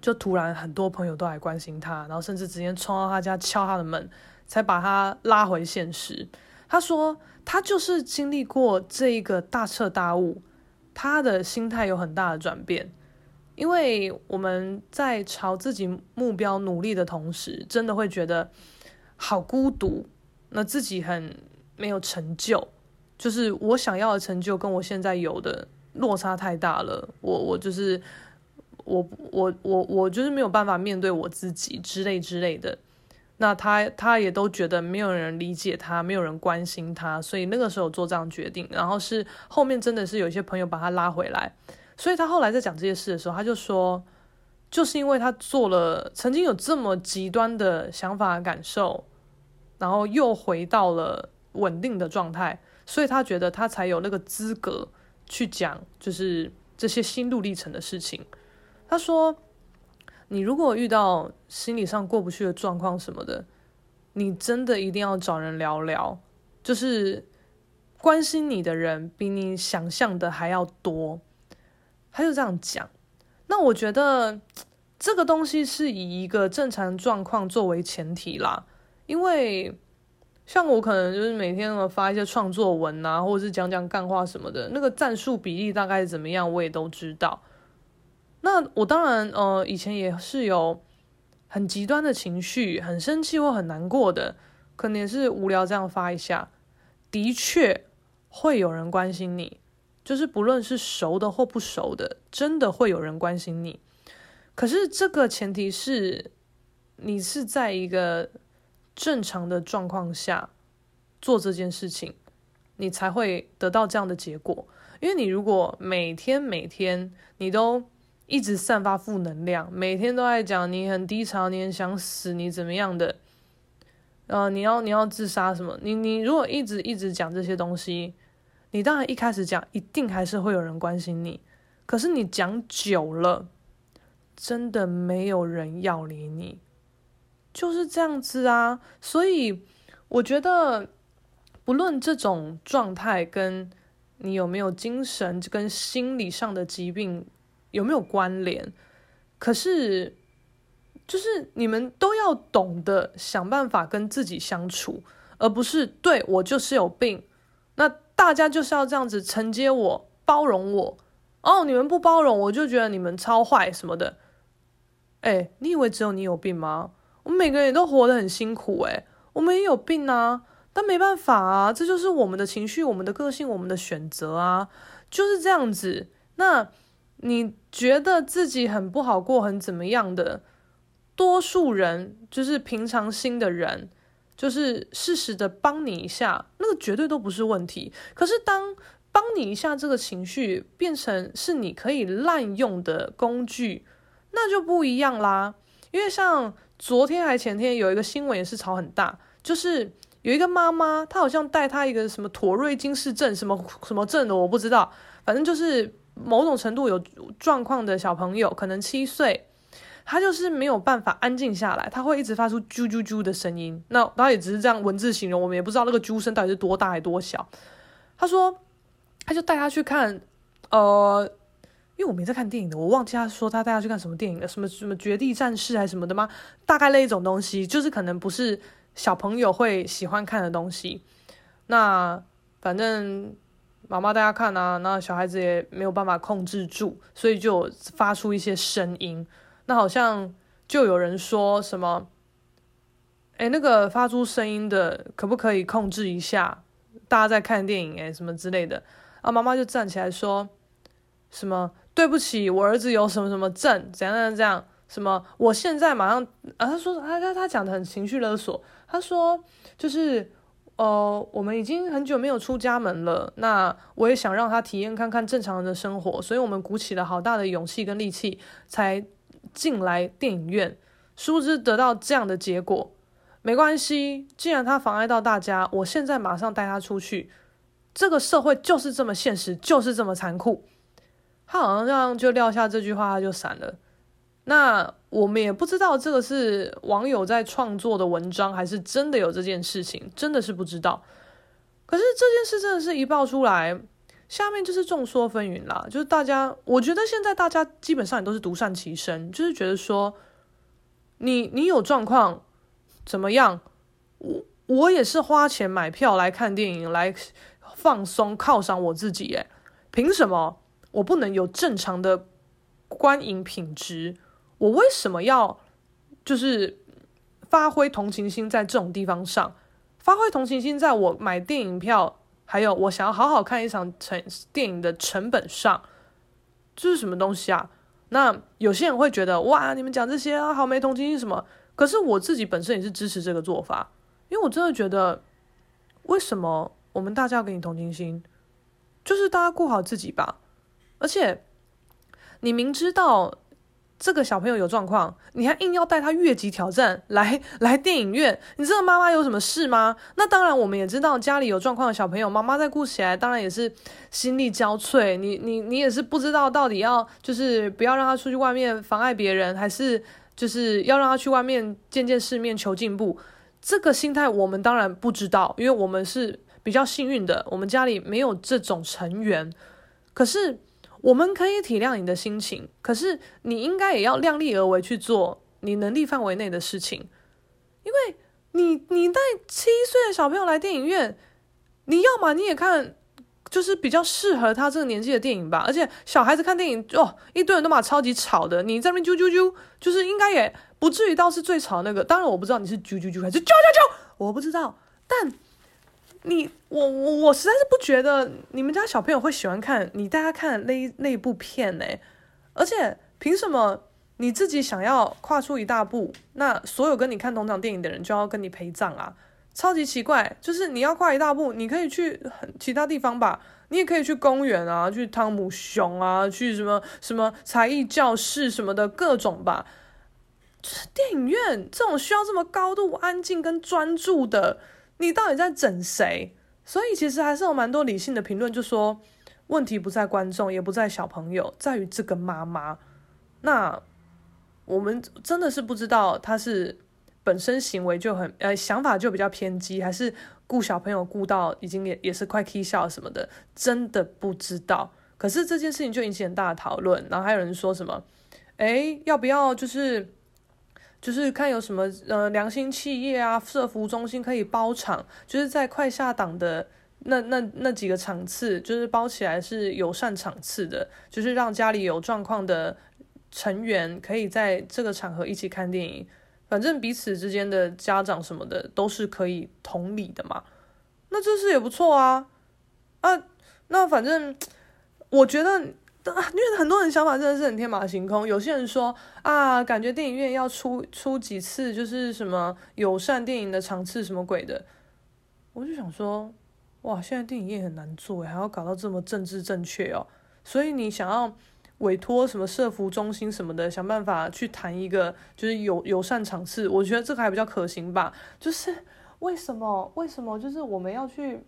就突然很多朋友都来关心他，然后甚至直接冲到他家敲他的门，才把他拉回现实。他说他就是经历过这一个大彻大悟，他的心态有很大的转变。因为我们在朝自己目标努力的同时，真的会觉得好孤独，那自己很没有成就，就是我想要的成就跟我现在有的落差太大了。我我就是。我我我我就是没有办法面对我自己之类之类的，那他他也都觉得没有人理解他，没有人关心他，所以那个时候做这样决定，然后是后面真的是有一些朋友把他拉回来，所以他后来在讲这些事的时候，他就说，就是因为他做了曾经有这么极端的想法感受，然后又回到了稳定的状态，所以他觉得他才有那个资格去讲，就是这些心路历程的事情。他说：“你如果遇到心理上过不去的状况什么的，你真的一定要找人聊聊。就是关心你的人比你想象的还要多。”他就这样讲。那我觉得这个东西是以一个正常状况作为前提啦，因为像我可能就是每天我发一些创作文啊，或者是讲讲干话什么的，那个战术比例大概怎么样，我也都知道。那我当然，呃，以前也是有很极端的情绪，很生气或很难过的，可能也是无聊这样发一下。的确会有人关心你，就是不论是熟的或不熟的，真的会有人关心你。可是这个前提是你是在一个正常的状况下做这件事情，你才会得到这样的结果。因为你如果每天每天你都一直散发负能量，每天都在讲你很低潮，你很想死，你怎么样的？呃，你要你要自杀什么？你你如果一直一直讲这些东西，你当然一开始讲一定还是会有人关心你，可是你讲久了，真的没有人要理你，就是这样子啊。所以我觉得，不论这种状态跟你有没有精神跟心理上的疾病。有没有关联？可是，就是你们都要懂得想办法跟自己相处，而不是对我就是有病，那大家就是要这样子承接我、包容我。哦，你们不包容，我就觉得你们超坏什么的。哎，你以为只有你有病吗？我们每个人都活得很辛苦，哎，我们也有病啊，但没办法啊，这就是我们的情绪、我们的个性、我们的选择啊，就是这样子。那。你觉得自己很不好过，很怎么样的？多数人就是平常心的人，就是适时的帮你一下，那个绝对都不是问题。可是当帮你一下这个情绪变成是你可以滥用的工具，那就不一样啦。因为像昨天还前天有一个新闻也是吵很大，就是有一个妈妈，她好像带她一个什么妥瑞金氏症什么什么症的，我不知道，反正就是。某种程度有状况的小朋友，可能七岁，他就是没有办法安静下来，他会一直发出啾啾啾的声音。那他也只是这样文字形容，我们也不知道那个啾声到底是多大还多小。他说，他就带他去看，呃，因为我没在看电影的，我忘记他说他带他去看什么电影了，什么什么绝地战士还是什么的吗？大概那一种东西，就是可能不是小朋友会喜欢看的东西。那反正。妈妈，大家看啊，那小孩子也没有办法控制住，所以就发出一些声音。那好像就有人说什么，哎，那个发出声音的可不可以控制一下？大家在看电影，哎，什么之类的。啊，妈妈就站起来说，什么对不起，我儿子有什么什么症，怎样怎样这样，什么我现在马上啊，他说他他他讲的很情绪勒索，他说就是。呃，我们已经很久没有出家门了。那我也想让他体验看看正常人的生活，所以我们鼓起了好大的勇气跟力气才进来电影院。殊不知得到这样的结果，没关系，既然他妨碍到大家，我现在马上带他出去。这个社会就是这么现实，就是这么残酷。他好像就撂下这句话，他就闪了。那我们也不知道这个是网友在创作的文章，还是真的有这件事情，真的是不知道。可是这件事真的是一爆出来，下面就是众说纷纭啦。就是大家，我觉得现在大家基本上也都是独善其身，就是觉得说，你你有状况怎么样？我我也是花钱买票来看电影，来放松犒赏我自己，诶，凭什么我不能有正常的观影品质？我为什么要就是发挥同情心在这种地方上？发挥同情心在我买电影票，还有我想要好好看一场成电影的成本上，这是什么东西啊？那有些人会觉得哇，你们讲这些啊，好没同情心什么？可是我自己本身也是支持这个做法，因为我真的觉得，为什么我们大家要给你同情心？就是大家顾好自己吧，而且你明知道。这个小朋友有状况，你还硬要带他越级挑战来 来电影院？你知道妈妈有什么事吗？那当然，我们也知道家里有状况的小朋友，妈妈在顾起来当然也是心力交瘁。你你你也是不知道到底要就是不要让他出去外面妨碍别人，还是就是要让他去外面见见世面求进步？这个心态我们当然不知道，因为我们是比较幸运的，我们家里没有这种成员。可是。我们可以体谅你的心情，可是你应该也要量力而为去做你能力范围内的事情，因为你你带七岁的小朋友来电影院，你要嘛你也看，就是比较适合他这个年纪的电影吧。而且小孩子看电影哦，一堆人都嘛超级吵的，你在那边啾啾啾，就是应该也不至于到是最吵的那个。当然我不知道你是啾啾啾还是啾啾啾，我不知道，但。你我我我实在是不觉得你们家小朋友会喜欢看你带他看那那一部片呢，而且凭什么你自己想要跨出一大步，那所有跟你看同场电影的人就要跟你陪葬啊？超级奇怪，就是你要跨一大步，你可以去其他地方吧，你也可以去公园啊，去汤姆熊啊，去什么什么才艺教室什么的各种吧。就是电影院这种需要这么高度安静跟专注的。你到底在整谁？所以其实还是有蛮多理性的评论，就说问题不在观众，也不在小朋友，在于这个妈妈。那我们真的是不知道她是本身行为就很呃想法就比较偏激，还是顾小朋友顾到已经也也是快气笑什么的，真的不知道。可是这件事情就引起很大的讨论，然后还有人说什么，诶，要不要就是？就是看有什么呃良心企业啊，社福中心可以包场，就是在快下档的那那那几个场次，就是包起来是友善场次的，就是让家里有状况的成员可以在这个场合一起看电影，反正彼此之间的家长什么的都是可以同理的嘛，那这事也不错啊啊，那反正我觉得。因为很多人想法真的是很天马行空，有些人说啊，感觉电影院要出出几次就是什么友善电影的场次什么鬼的，我就想说，哇，现在电影业很难做，还要搞到这么政治正确哦，所以你想要委托什么社福中心什么的，想办法去谈一个就是友友善场次，我觉得这个还比较可行吧。就是为什么为什么就是我们要去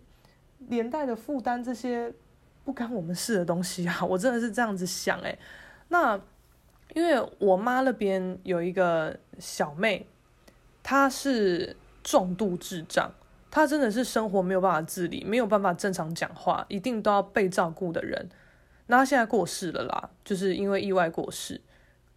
连带的负担这些？不干我们事的东西啊，我真的是这样子想诶。那因为我妈那边有一个小妹，她是重度智障，她真的是生活没有办法自理，没有办法正常讲话，一定都要被照顾的人。那她现在过世了啦，就是因为意外过世。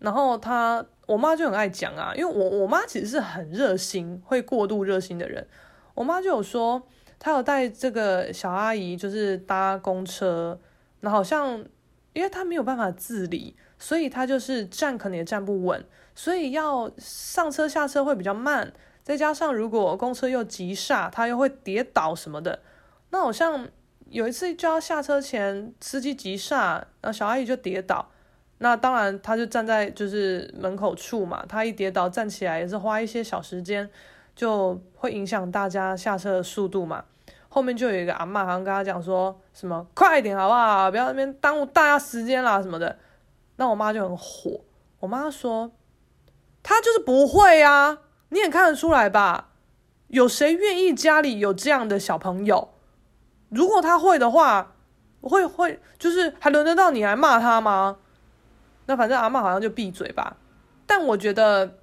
然后她，我妈就很爱讲啊，因为我我妈其实是很热心，会过度热心的人。我妈就有说。他有带这个小阿姨，就是搭公车，那好像因为他没有办法自理，所以他就是站可能也站不稳，所以要上车下车会比较慢。再加上如果公车又急刹，他又会跌倒什么的。那好像有一次就要下车前，司机急刹，然后小阿姨就跌倒。那当然，他就站在就是门口处嘛，他一跌倒站起来也是花一些小时间，就会影响大家下车的速度嘛。后面就有一个阿嬷，好像跟他讲说什么快一点好不好，不要那边耽误大家时间啦什么的。那我妈就很火，我妈说他就是不会啊，你也看得出来吧？有谁愿意家里有这样的小朋友？如果他会的话，会会就是还轮得到你来骂他吗？那反正阿嬷好像就闭嘴吧。但我觉得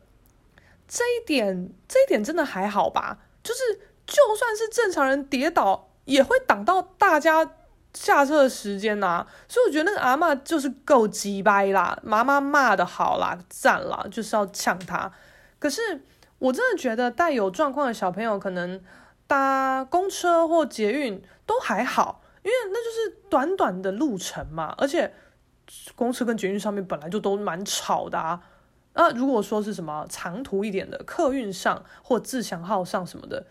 这一点，这一点真的还好吧。就是就算是正常人跌倒，也会挡到大家下车的时间呐、啊。所以我觉得那个阿嬷就是够鸡掰啦，妈妈骂的好啦，赞啦，就是要呛他。可是我真的觉得带有状况的小朋友可能。搭公车或捷运都还好，因为那就是短短的路程嘛，而且公车跟捷运上面本来就都蛮吵的啊。那如果说是什么长途一点的客运上或自强号上什么的，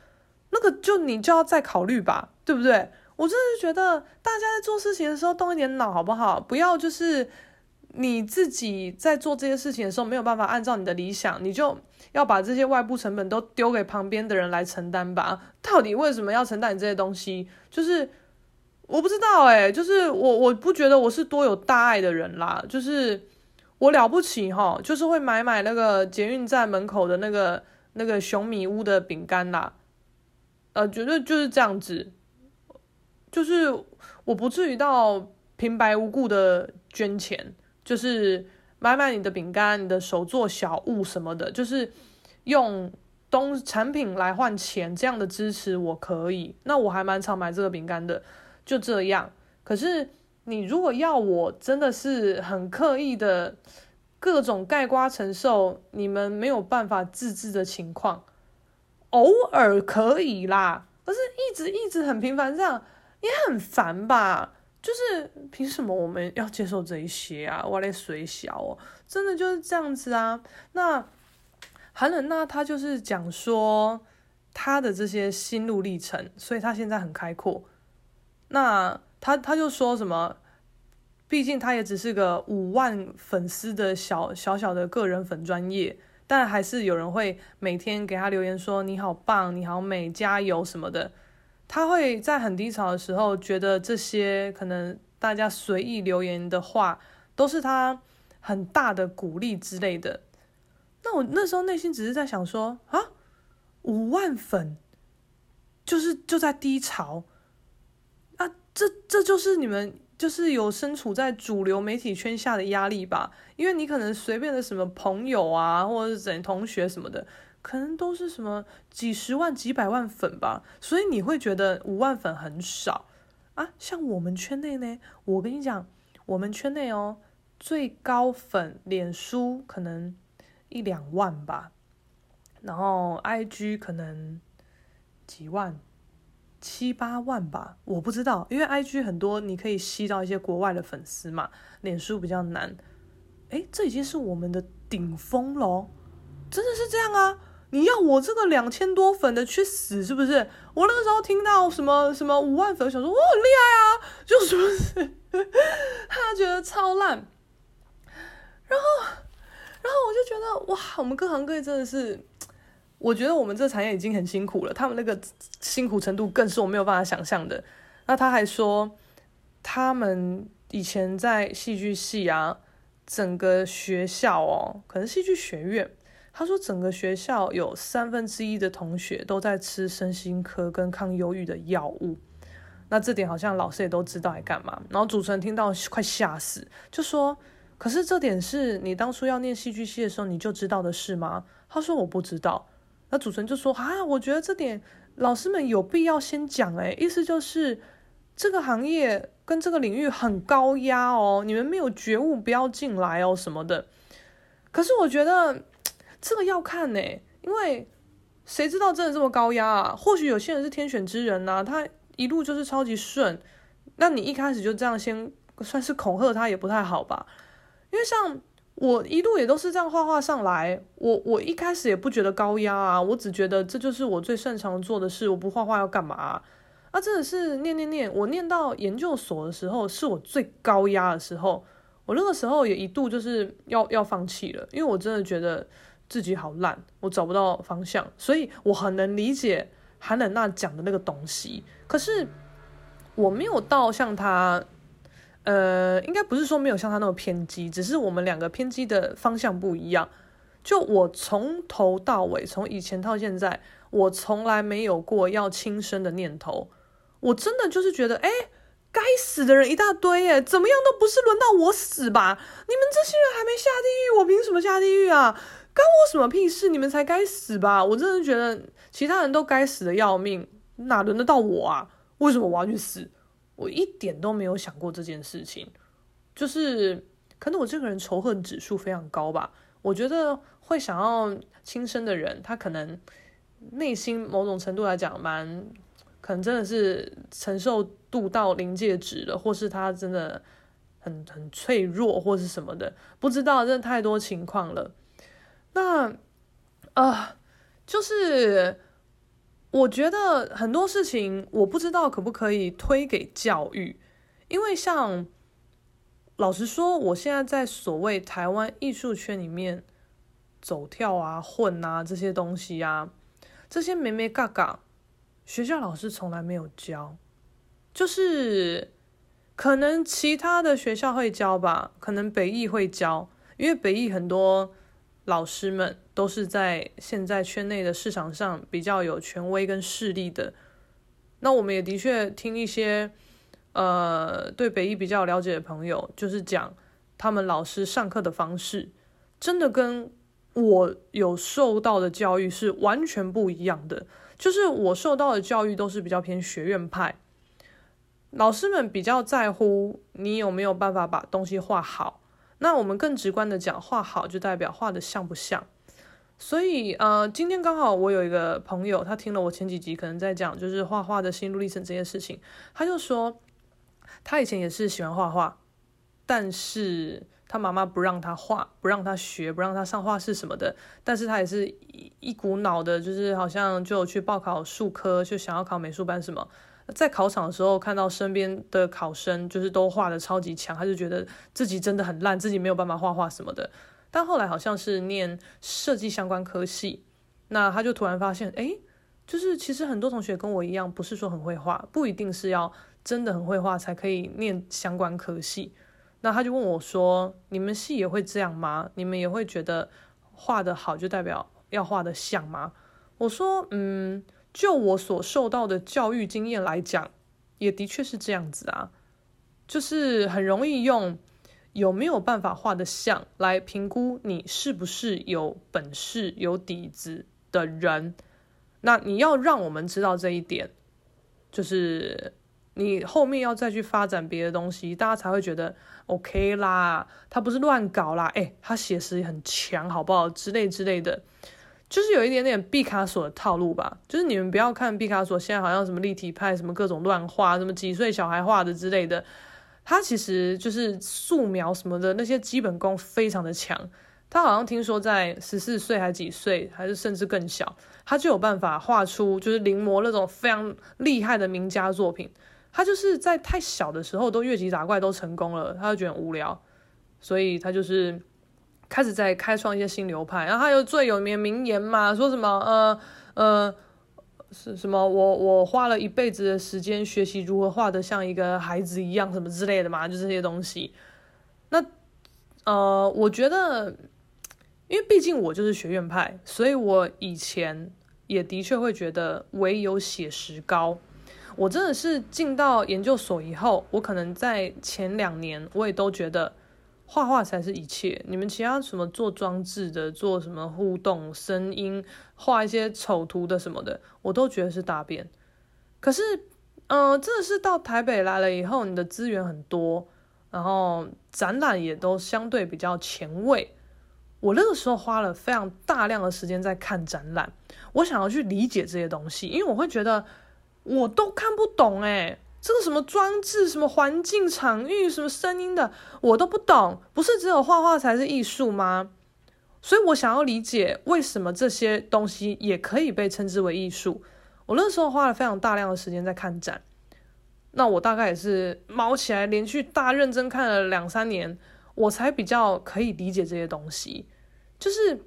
那个就你就要再考虑吧，对不对？我真的是觉得大家在做事情的时候动一点脑好不好？不要就是。你自己在做这些事情的时候没有办法按照你的理想，你就要把这些外部成本都丢给旁边的人来承担吧。到底为什么要承担你这些东西？就是我不知道哎，就是我我不觉得我是多有大爱的人啦，就是我了不起哈，就是会买买那个捷运站门口的那个那个熊米屋的饼干啦，呃，绝对就是这样子，就是我不至于到平白无故的捐钱。就是买买你的饼干、你的手作小物什么的，就是用东产品来换钱，这样的支持我可以。那我还蛮常买这个饼干的，就这样。可是你如果要我真的是很刻意的各种盖瓜承受你们没有办法自制的情况，偶尔可以啦，可是一直一直很频繁这样也很烦吧。就是凭什么我们要接受这一些啊？我来水小哦，真的就是这样子啊。那韩冷娜她就是讲说她的这些心路历程，所以她现在很开阔。那他他就说什么？毕竟他也只是个五万粉丝的小小小的个人粉专业，但还是有人会每天给他留言说你好棒，你好美，加油什么的。他会在很低潮的时候，觉得这些可能大家随意留言的话，都是他很大的鼓励之类的。那我那时候内心只是在想说啊，五万粉，就是就在低潮，这这就是你们就是有身处在主流媒体圈下的压力吧？因为你可能随便的什么朋友啊，或者是怎同学什么的。可能都是什么几十万、几百万粉吧，所以你会觉得五万粉很少啊。像我们圈内呢，我跟你讲，我们圈内哦，最高粉脸书可能一两万吧，然后 IG 可能几万、七八万吧，我不知道，因为 IG 很多你可以吸到一些国外的粉丝嘛，脸书比较难。诶，这已经是我们的顶峰咯，真的是这样啊。你要我这个两千多粉的去死是不是？我那个时候听到什么什么五万粉，我想说我很厉害啊，就是不是？他觉得超烂，然后，然后我就觉得哇，我们各行各业真的是，我觉得我们这产业已经很辛苦了，他们那个辛苦程度更是我没有办法想象的。那他还说，他们以前在戏剧系啊，整个学校哦，可能戏剧学院。他说，整个学校有三分之一的同学都在吃身心科跟抗忧郁的药物，那这点好像老师也都知道，来干嘛？然后主持人听到快吓死，就说：“可是这点是你当初要念戏剧系的时候你就知道的事吗？”他说：“我不知道。”那主持人就说：“啊，我觉得这点老师们有必要先讲，诶，意思就是这个行业跟这个领域很高压哦，你们没有觉悟，不要进来哦什么的。”可是我觉得。这个要看呢，因为谁知道真的这么高压啊？或许有些人是天选之人呐，他一路就是超级顺。那你一开始就这样先算是恐吓他也不太好吧？因为像我一路也都是这样画画上来，我我一开始也不觉得高压啊，我只觉得这就是我最擅长做的事，我不画画要干嘛啊？真的是念念念，我念到研究所的时候，是我最高压的时候。我那个时候也一度就是要要放弃了，因为我真的觉得自己好烂，我找不到方向。所以我很能理解韩冷娜讲的那个东西，可是我没有到像他，呃，应该不是说没有像他那么偏激，只是我们两个偏激的方向不一样。就我从头到尾，从以前到现在，我从来没有过要轻生的念头。我真的就是觉得，哎。该死的人一大堆耶，怎么样都不是轮到我死吧？你们这些人还没下地狱，我凭什么下地狱啊？关我什么屁事？你们才该死吧？我真的觉得其他人都该死的要命，哪轮得到我啊？为什么我要去死？我一点都没有想过这件事情，就是可能我这个人仇恨指数非常高吧。我觉得会想要轻生的人，他可能内心某种程度来讲蛮。可能真的是承受度到临界值了，或是他真的很很脆弱，或是什么的，不知道，真的太多情况了。那啊、就是我觉得很多事情，我不知道可不可以推给教育，因为像老实说，我现在在所谓台湾艺术圈里面走跳啊、混啊这些东西啊，这些眉眉角角。学校老师从来没有教，就是可能其他的学校会教吧，可能北艺会教，因为北艺很多老师们都是在现在圈内的市场上比较有权威跟势力的。那我们也的确听一些呃对北艺比较了解的朋友，就是讲他们老师上课的方式，真的跟我有受到的教育是完全不一样的。就是我受到的教育都是比较偏学院派，老师们比较在乎你有没有办法把东西画好。那我们更直观的讲，画好就代表画的像不像。所以呃，今天刚好我有一个朋友，他听了我前几集可能在讲就是画画的心路历程这件事情，他就说他以前也是喜欢画画，但是。他妈妈不让他画，不让他学，不让他上画室什么的。但是他也是一一股脑的，就是好像就去报考术科，就想要考美术班什么。在考场的时候，看到身边的考生就是都画得超级强，他就觉得自己真的很烂，自己没有办法画画什么的。但后来好像是念设计相关科系，那他就突然发现，哎，就是其实很多同学跟我一样，不是说很会画，不一定是要真的很会画才可以念相关科系。那他就问我说：“你们系也会这样吗？你们也会觉得画得好就代表要画得像吗？”我说：“嗯，就我所受到的教育经验来讲，也的确是这样子啊，就是很容易用有没有办法画的像来评估你是不是有本事、有底子的人。那你要让我们知道这一点，就是。”你后面要再去发展别的东西，大家才会觉得 OK 啦。他不是乱搞啦，诶，他写实很强，好不好？之类之类的，就是有一点点毕卡索的套路吧。就是你们不要看毕卡索现在好像什么立体派，什么各种乱画，什么几岁小孩画的之类的，他其实就是素描什么的那些基本功非常的强。他好像听说在十四岁还几岁，还是甚至更小，他就有办法画出就是临摹那种非常厉害的名家作品。他就是在太小的时候都越级打怪都成功了，他就觉得很无聊，所以他就是开始在开创一些新流派。然后他有最有名名言嘛，说什么呃呃是什么我我花了一辈子的时间学习如何画的像一个孩子一样什么之类的嘛，就这些东西。那呃，我觉得，因为毕竟我就是学院派，所以我以前也的确会觉得唯有写实高。我真的是进到研究所以后，我可能在前两年，我也都觉得画画才是一切。你们其他什么做装置的，做什么互动、声音，画一些丑图的什么的，我都觉得是大便。可是，嗯、呃，真的是到台北来了以后，你的资源很多，然后展览也都相对比较前卫。我那个时候花了非常大量的时间在看展览，我想要去理解这些东西，因为我会觉得。我都看不懂诶，这个什么装置、什么环境场域、什么声音的，我都不懂。不是只有画画才是艺术吗？所以我想要理解为什么这些东西也可以被称之为艺术。我那时候花了非常大量的时间在看展，那我大概也是猫起来，连续大认真看了两三年，我才比较可以理解这些东西。就是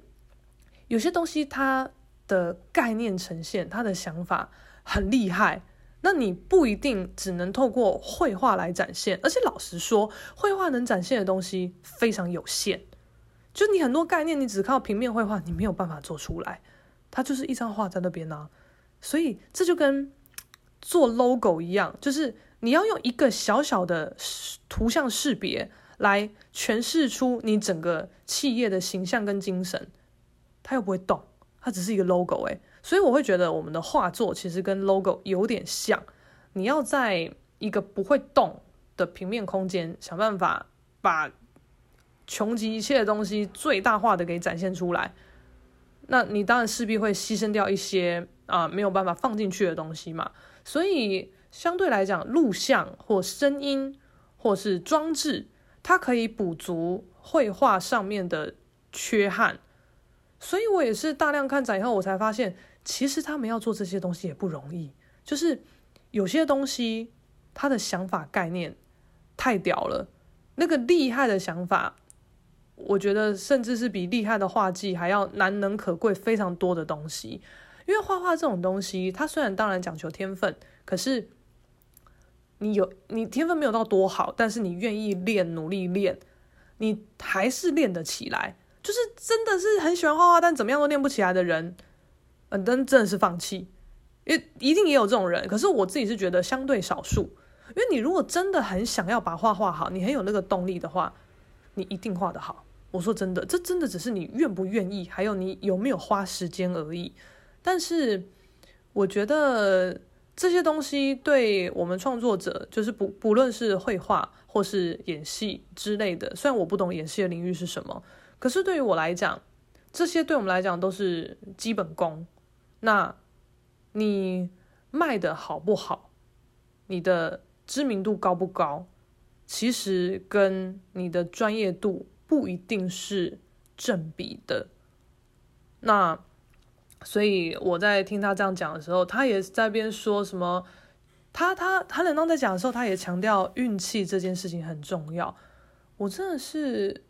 有些东西它的概念呈现，它的想法很厉害，那你不一定只能透过绘画来展现。而且老实说，绘画能展现的东西非常有限。就你很多概念，你只靠平面绘画，你没有办法做出来。它就是一张画在那边啊，所以这就跟做 logo 一样，就是你要用一个小小的图像识别来诠释出你整个企业的形象跟精神，它又不会动，它只是一个 logo 哎，所以我会觉得我们的画作其实跟 logo 有点像，你要在一个不会动的平面空间想办法把穷极一切的东西最大化的给展现出来。那你当然势必会牺牲掉一些啊、没有办法放进去的东西嘛，所以相对来讲，录像或声音或是装置，它可以补足绘画上面的缺憾。所以我也是大量看展以后，我才发现，其实他们要做这些东西也不容易，就是有些东西他的想法概念太屌了，那个厉害的想法。我觉得甚至是比厉害的画技还要难能可贵非常多的东西，因为画画这种东西，它虽然当然讲求天分，可是你有你天分没有到多好，但是你愿意练努力练，你还是练得起来。就是真的是很喜欢画画，但怎么样都练不起来的人，嗯，真真的是放弃，因为一定也有这种人。可是我自己是觉得相对少数，因为你如果真的很想要把画画好，你很有那个动力的话，你一定画得好。我说真的，这真的只是你愿不愿意，还有你有没有花时间而已。但是我觉得这些东西对我们创作者，就是不不论是绘画或是演戏之类的，虽然我不懂演戏的领域是什么，可是对于我来讲，这些对我们来讲都是基本功。那你卖的好不好，你的知名度高不高，其实跟你的专业度。不一定是正比的，那所以我在听他这样讲的时候，他也在边说什么，他他他冷当在讲的时候，他也强调运气这件事情很重要。我真的是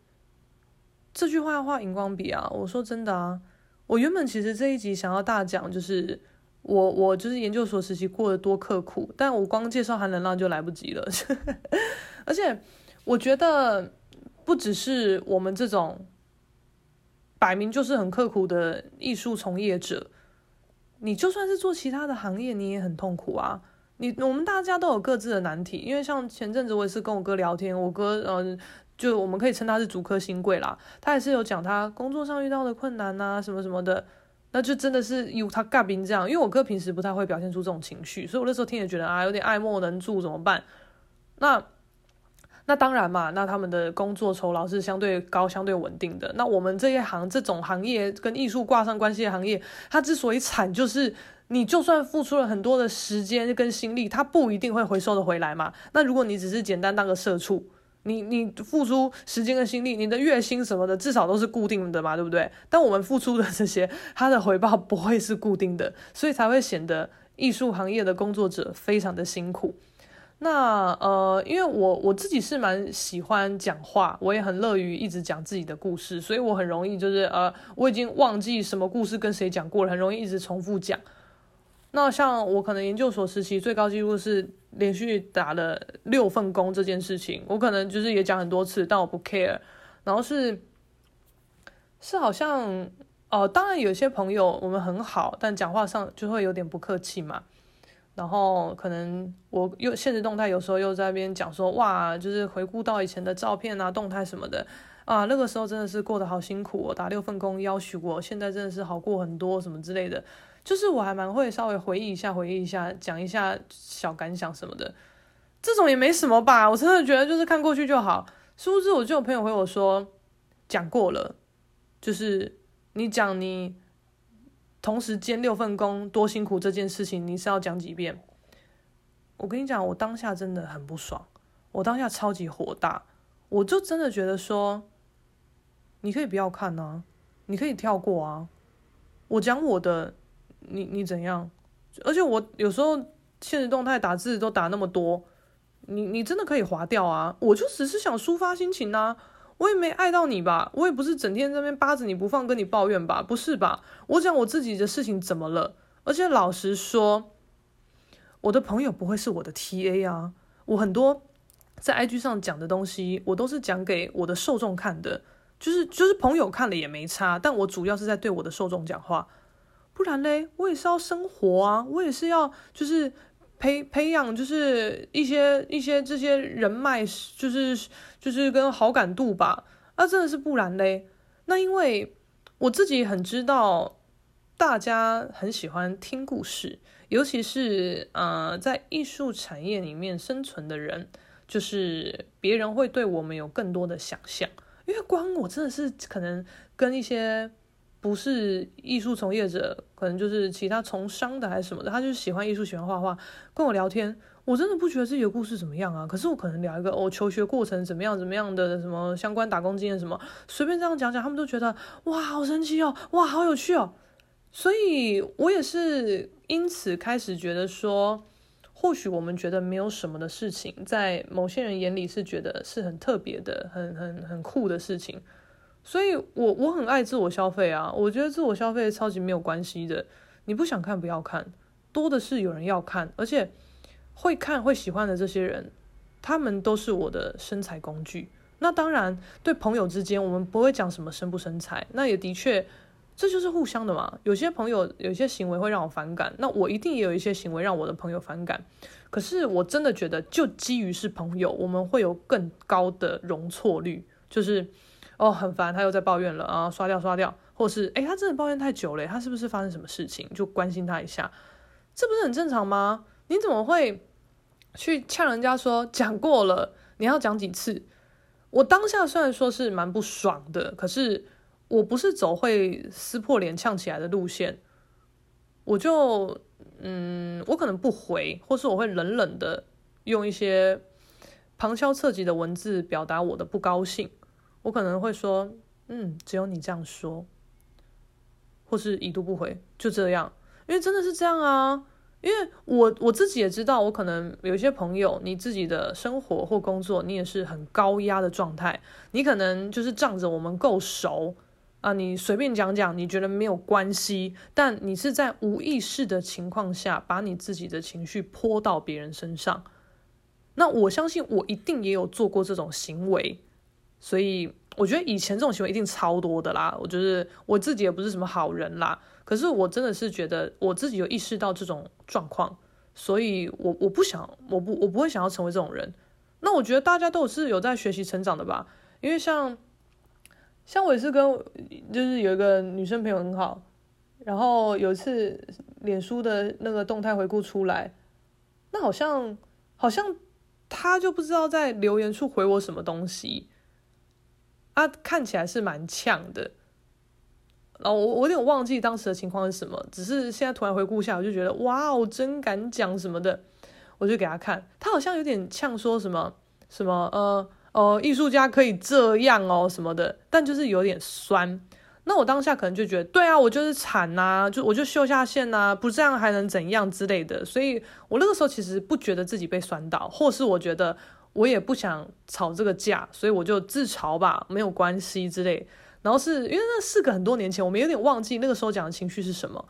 这句话要画荧光笔啊！我说真的啊，我原本其实这一集想要大讲，就是我我就是研究所时期过得多刻苦，但我光介绍韩冷浪就来不及了，而且我觉得。不只是我们这种摆明就是很刻苦的艺术从业者，你就算是做其他的行业，你也很痛苦啊。你我们大家都有各自的难题，因为像前阵子我也是跟我哥聊天，我哥嗯、就我们可以称他是足科新贵啦，他也是有讲他工作上遇到的困难啊，什么什么的，那就真的是有他尬兵这样。因为我哥平时不太会表现出这种情绪，所以我那时候听也觉得啊，有点爱莫能助，怎么办？那。那当然嘛，那他们的工作酬劳是相对高、相对稳定的。那我们这一行这种行业跟艺术挂上关系的行业，它之所以惨，就是你就算付出了很多的时间跟心力，它不一定会回收的回来嘛。那如果你只是简单当个社畜，你你付出时间跟心力，你的月薪什么的至少都是固定的嘛，对不对？但我们付出的这些，它的回报不会是固定的，所以才会显得艺术行业的工作者非常的辛苦。那呃，因为我我自己是蛮喜欢讲话，我也很乐于一直讲自己的故事，所以我很容易就是呃，我已经忘记什么故事跟谁讲过了，很容易一直重复讲。那像我可能研究所时期最高纪录是连续打了六份工这件事情，我可能就是也讲很多次，但我不 care。然后是是好像哦、当然有些朋友我们很好，但讲话上就会有点不客气嘛。然后可能我又现实动态，有时候又在那边讲说，哇，就是回顾到以前的照片啊、动态什么的啊，那个时候真的是过得好辛苦，哦打六份工，要许我现在真的是好过很多什么之类的，就是我还蛮会稍微回忆一下，回忆一下，讲一下小感想什么的，这种也没什么吧，我真的觉得就是看过去就好。殊不知我就有朋友回我说，讲过了，就是你讲你。同时兼六份工多辛苦这件事情，你是要讲几遍？我跟你讲，我当下真的很不爽，我当下超级火大，我就真的觉得说，你可以不要看啊，你可以跳过啊，我讲我的，你你怎样？而且我有时候现实动态打字都打那么多，你你真的可以划掉啊！我就只是想抒发心情啊，我也没爱到你吧，我也不是整天在那边扒着你不放跟你抱怨吧，不是吧？我讲我自己的事情怎么了？而且老实说，我的朋友不会是我的 TA 啊，我很多在 IG 上讲的东西，我都是讲给我的受众看的，就是就是朋友看了也没差，但我主要是在对我的受众讲话，不然嘞，我也是要生活啊，我也是要就是。培培养就是一些一些这些人脉，就是就是跟好感度吧。啊，真的是不然嘞。那因为我自己很知道，大家很喜欢听故事，尤其是呃在艺术产业里面生存的人，就是别人会对我们有更多的想象。因为光我真的是可能跟一些。不是艺术从业者，可能就是其他从商的还是什么的，他就是喜欢艺术，喜欢画画，跟我聊天，我真的不觉得自己的故事怎么样啊。可是我可能聊一个哦，求学过程怎么样，怎么样的什么相关打工经验什么，随便这样讲讲，他们都觉得哇，好神奇哦，哇，好有趣哦。所以我也是因此开始觉得说，或许我们觉得没有什么的事情，在某些人眼里是觉得是很特别的、很很很酷的事情。所以我，我很爱自我消费啊！我觉得自我消费超级没有关系的。你不想看，不要看，多的是有人要看，而且会看会喜欢的这些人，他们都是我的生财工具。那当然，对朋友之间，我们不会讲什么生不生财。那也的确，这就是互相的嘛。有些朋友有些行为会让我反感，那我一定也有一些行为让我的朋友反感。可是我真的觉得，就基于是朋友，我们会有更高的容错率，就是。哦，很烦，他又在抱怨了啊，刷掉刷掉，或是诶，他真的抱怨太久了，他是不是发生什么事情？就关心他一下，这不是很正常吗？你怎么会去呛人家说讲过了，你要讲几次？我当下虽然说是蛮不爽的，可是我不是走会撕破脸呛起来的路线，我就嗯，我可能不回，或是我会冷冷的用一些旁敲侧击的文字表达我的不高兴。我可能会说，嗯，只有你这样说，或是已读不回，就这样，因为真的是这样啊。因为我我自己也知道，我可能有一些朋友，你自己的生活或工作，你也是很高压的状态，你可能就是仗着我们够熟啊，你随便讲讲，你觉得没有关系，但你是在无意识的情况下，把你自己的情绪泼到别人身上。那我相信，我一定也有做过这种行为。所以我觉得以前这种行为一定超多的啦。我觉得我自己也不是什么好人啦，可是我真的是觉得我自己有意识到这种状况，所以我我不想，我不我不会想要成为这种人。那我觉得大家都是有在学习成长的吧，因为像像我也是跟就是有一个女生朋友很好，然后有一次脸书的那个动态回顾出来，那好像好像她就不知道在留言处回我什么东西。他看起来是蛮呛的，然后我我有点忘记当时的情况是什么，只是现在突然回顾一下，我就觉得哇哦，真敢讲什么的，我就给他看，他好像有点呛，说什么什么呃呃艺术家可以这样哦什么的，但就是有点酸。那我当下可能就觉得，对啊，我就是惨呐，就我就秀下限呐，不这样还能怎样之类的，所以我那个时候其实不觉得自己被酸到，或是我觉得。我也不想吵这个架，所以我就自嘲吧，没有关系之类。然后是因为那是个很多年前，我们有点忘记那个时候讲的情绪是什么，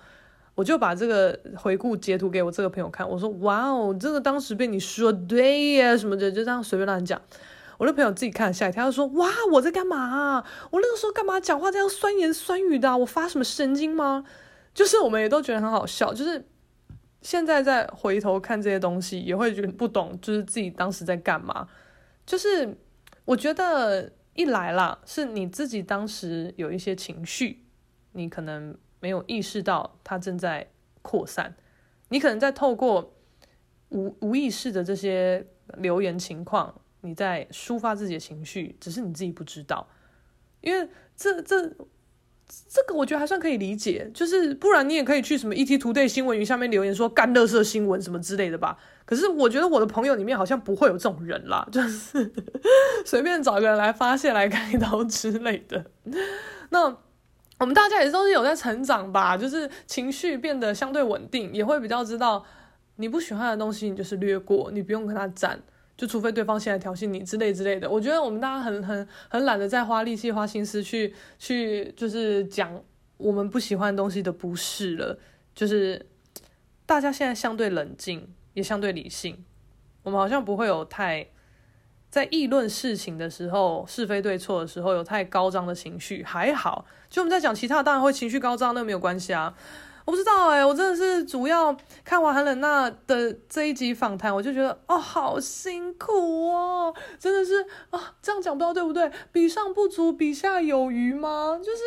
我就把这个回顾截图给我这个朋友看，我说：“哇哦，这个当时被你说对呀什么的，就这样随便乱讲。”我那朋友自己看吓一跳，他说：“哇，我在干嘛？我那个时候干嘛讲话这样酸言酸语的？我发什么神经吗？”就是我们也都觉得很好笑，就是。现在再回头看这些东西，也会觉得不懂，就是自己当时在干嘛。就是我觉得一来啦，是你自己当时有一些情绪，你可能没有意识到它正在扩散，你可能在透过无无意识的这些留言情况，你在抒发自己的情绪，只是你自己不知道，因为这这。这个我觉得还算可以理解，就是不然你也可以去什么 ETtoday 新闻云下面留言说干乐色新闻什么之类的吧。可是我觉得我的朋友里面好像不会有这种人啦，就是随便找个人来发泄来开刀之类的。那我们大家也都是有在成长吧，就是情绪变得相对稳定，也会比较知道你不喜欢的东西你就是略过，你不用跟他战。就除非对方先来挑衅你之类之类的。我觉得我们大家很很很懒得再花力气、花心思去去就是讲我们不喜欢东西的不是了。就是大家现在相对冷静，也相对理性，我们好像不会有太。在议论事情的时候，是非对错的时候，有太高涨的情绪还好。就我们在讲其他，当然会情绪高涨，那没有关系啊。我不知道哎、我真的是主要看完韩冷娜的这一集访谈，我就觉得哦，好辛苦哦，真的是啊，这样讲不知道对不对？比上不足，比下有余吗？就是。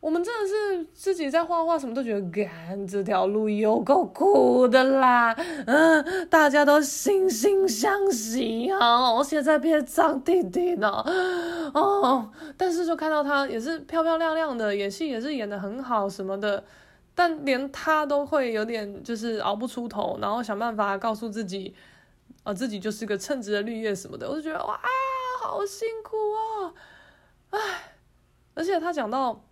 我们真的是自己在画画，什么都觉得，干这条路有够苦的啦，嗯，大家都惺惺相惜啊，我现在变脏弟弟了，哦，但是就看到他也是漂漂亮亮的，演戏也是演得很好什么的，但连他都会有点就是熬不出头，然后想办法告诉自己，啊、呃，自己就是个称职的绿叶什么的，我就觉得哇，好辛苦啊，唉，而且他讲到。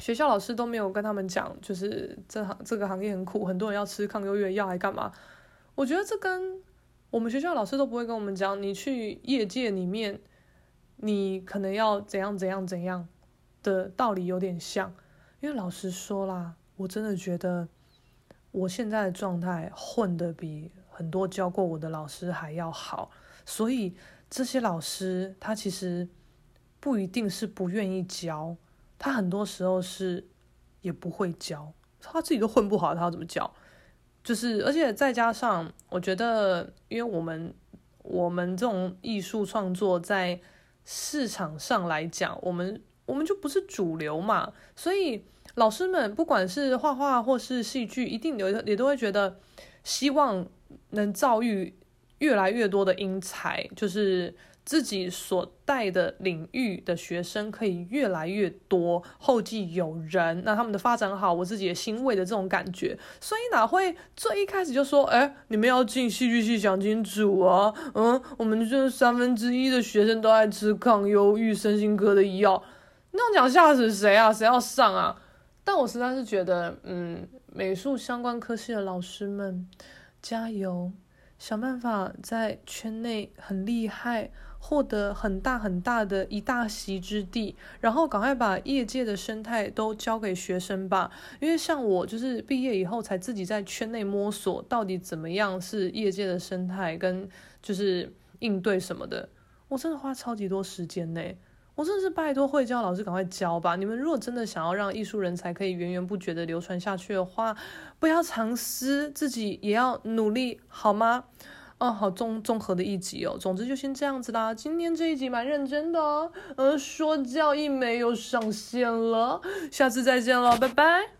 学校老师都没有跟他们讲，就是这行这个行业很苦，很多人要吃抗忧郁药还干嘛？我觉得这跟我们学校老师都不会跟我们讲，你去业界里面，你可能要怎样怎样怎样的道理有点像。因为老实说啦，我真的觉得我现在的状态混得比很多教过我的老师还要好，所以这些老师他其实不一定是不愿意教。他很多时候是也不会教，他自己都混不好，他要怎么教？就是，而且再加上，我觉得，因为我们我们这种艺术创作在市场上来讲，我们我们就不是主流嘛，所以老师们不管是画画或是戏剧，一定有也都会觉得希望能造育越来越多的英才，就是。自己所带的领域的学生可以越来越多，后继有人，那他们的发展好，我自己也欣慰的这种感觉，所以哪会最一开始就说，哎，你们要进戏剧系，想清楚啊，嗯，我们这三分之一的学生都爱吃抗忧郁、身心科的药，那样讲吓死谁啊？谁要上啊？但我实在是觉得，嗯，美术相关科系的老师们，加油，想办法在圈内很厉害。获得很大很大的一大席之地，然后赶快把业界的生态都交给学生吧。因为像我，就是毕业以后才自己在圈内摸索，到底怎么样是业界的生态，跟就是应对什么的。我真的花超级多时间呢，我真的是拜托会教老师赶快教吧。你们如果真的想要让艺术人才可以源源不绝的流传下去的话，不要藏私，自己也要努力，好吗？哦，好综综合的一集哦。总之就先这样子啦。今天这一集蛮认真的哦。呃，说教一枚又上线了，下次再见了，拜拜。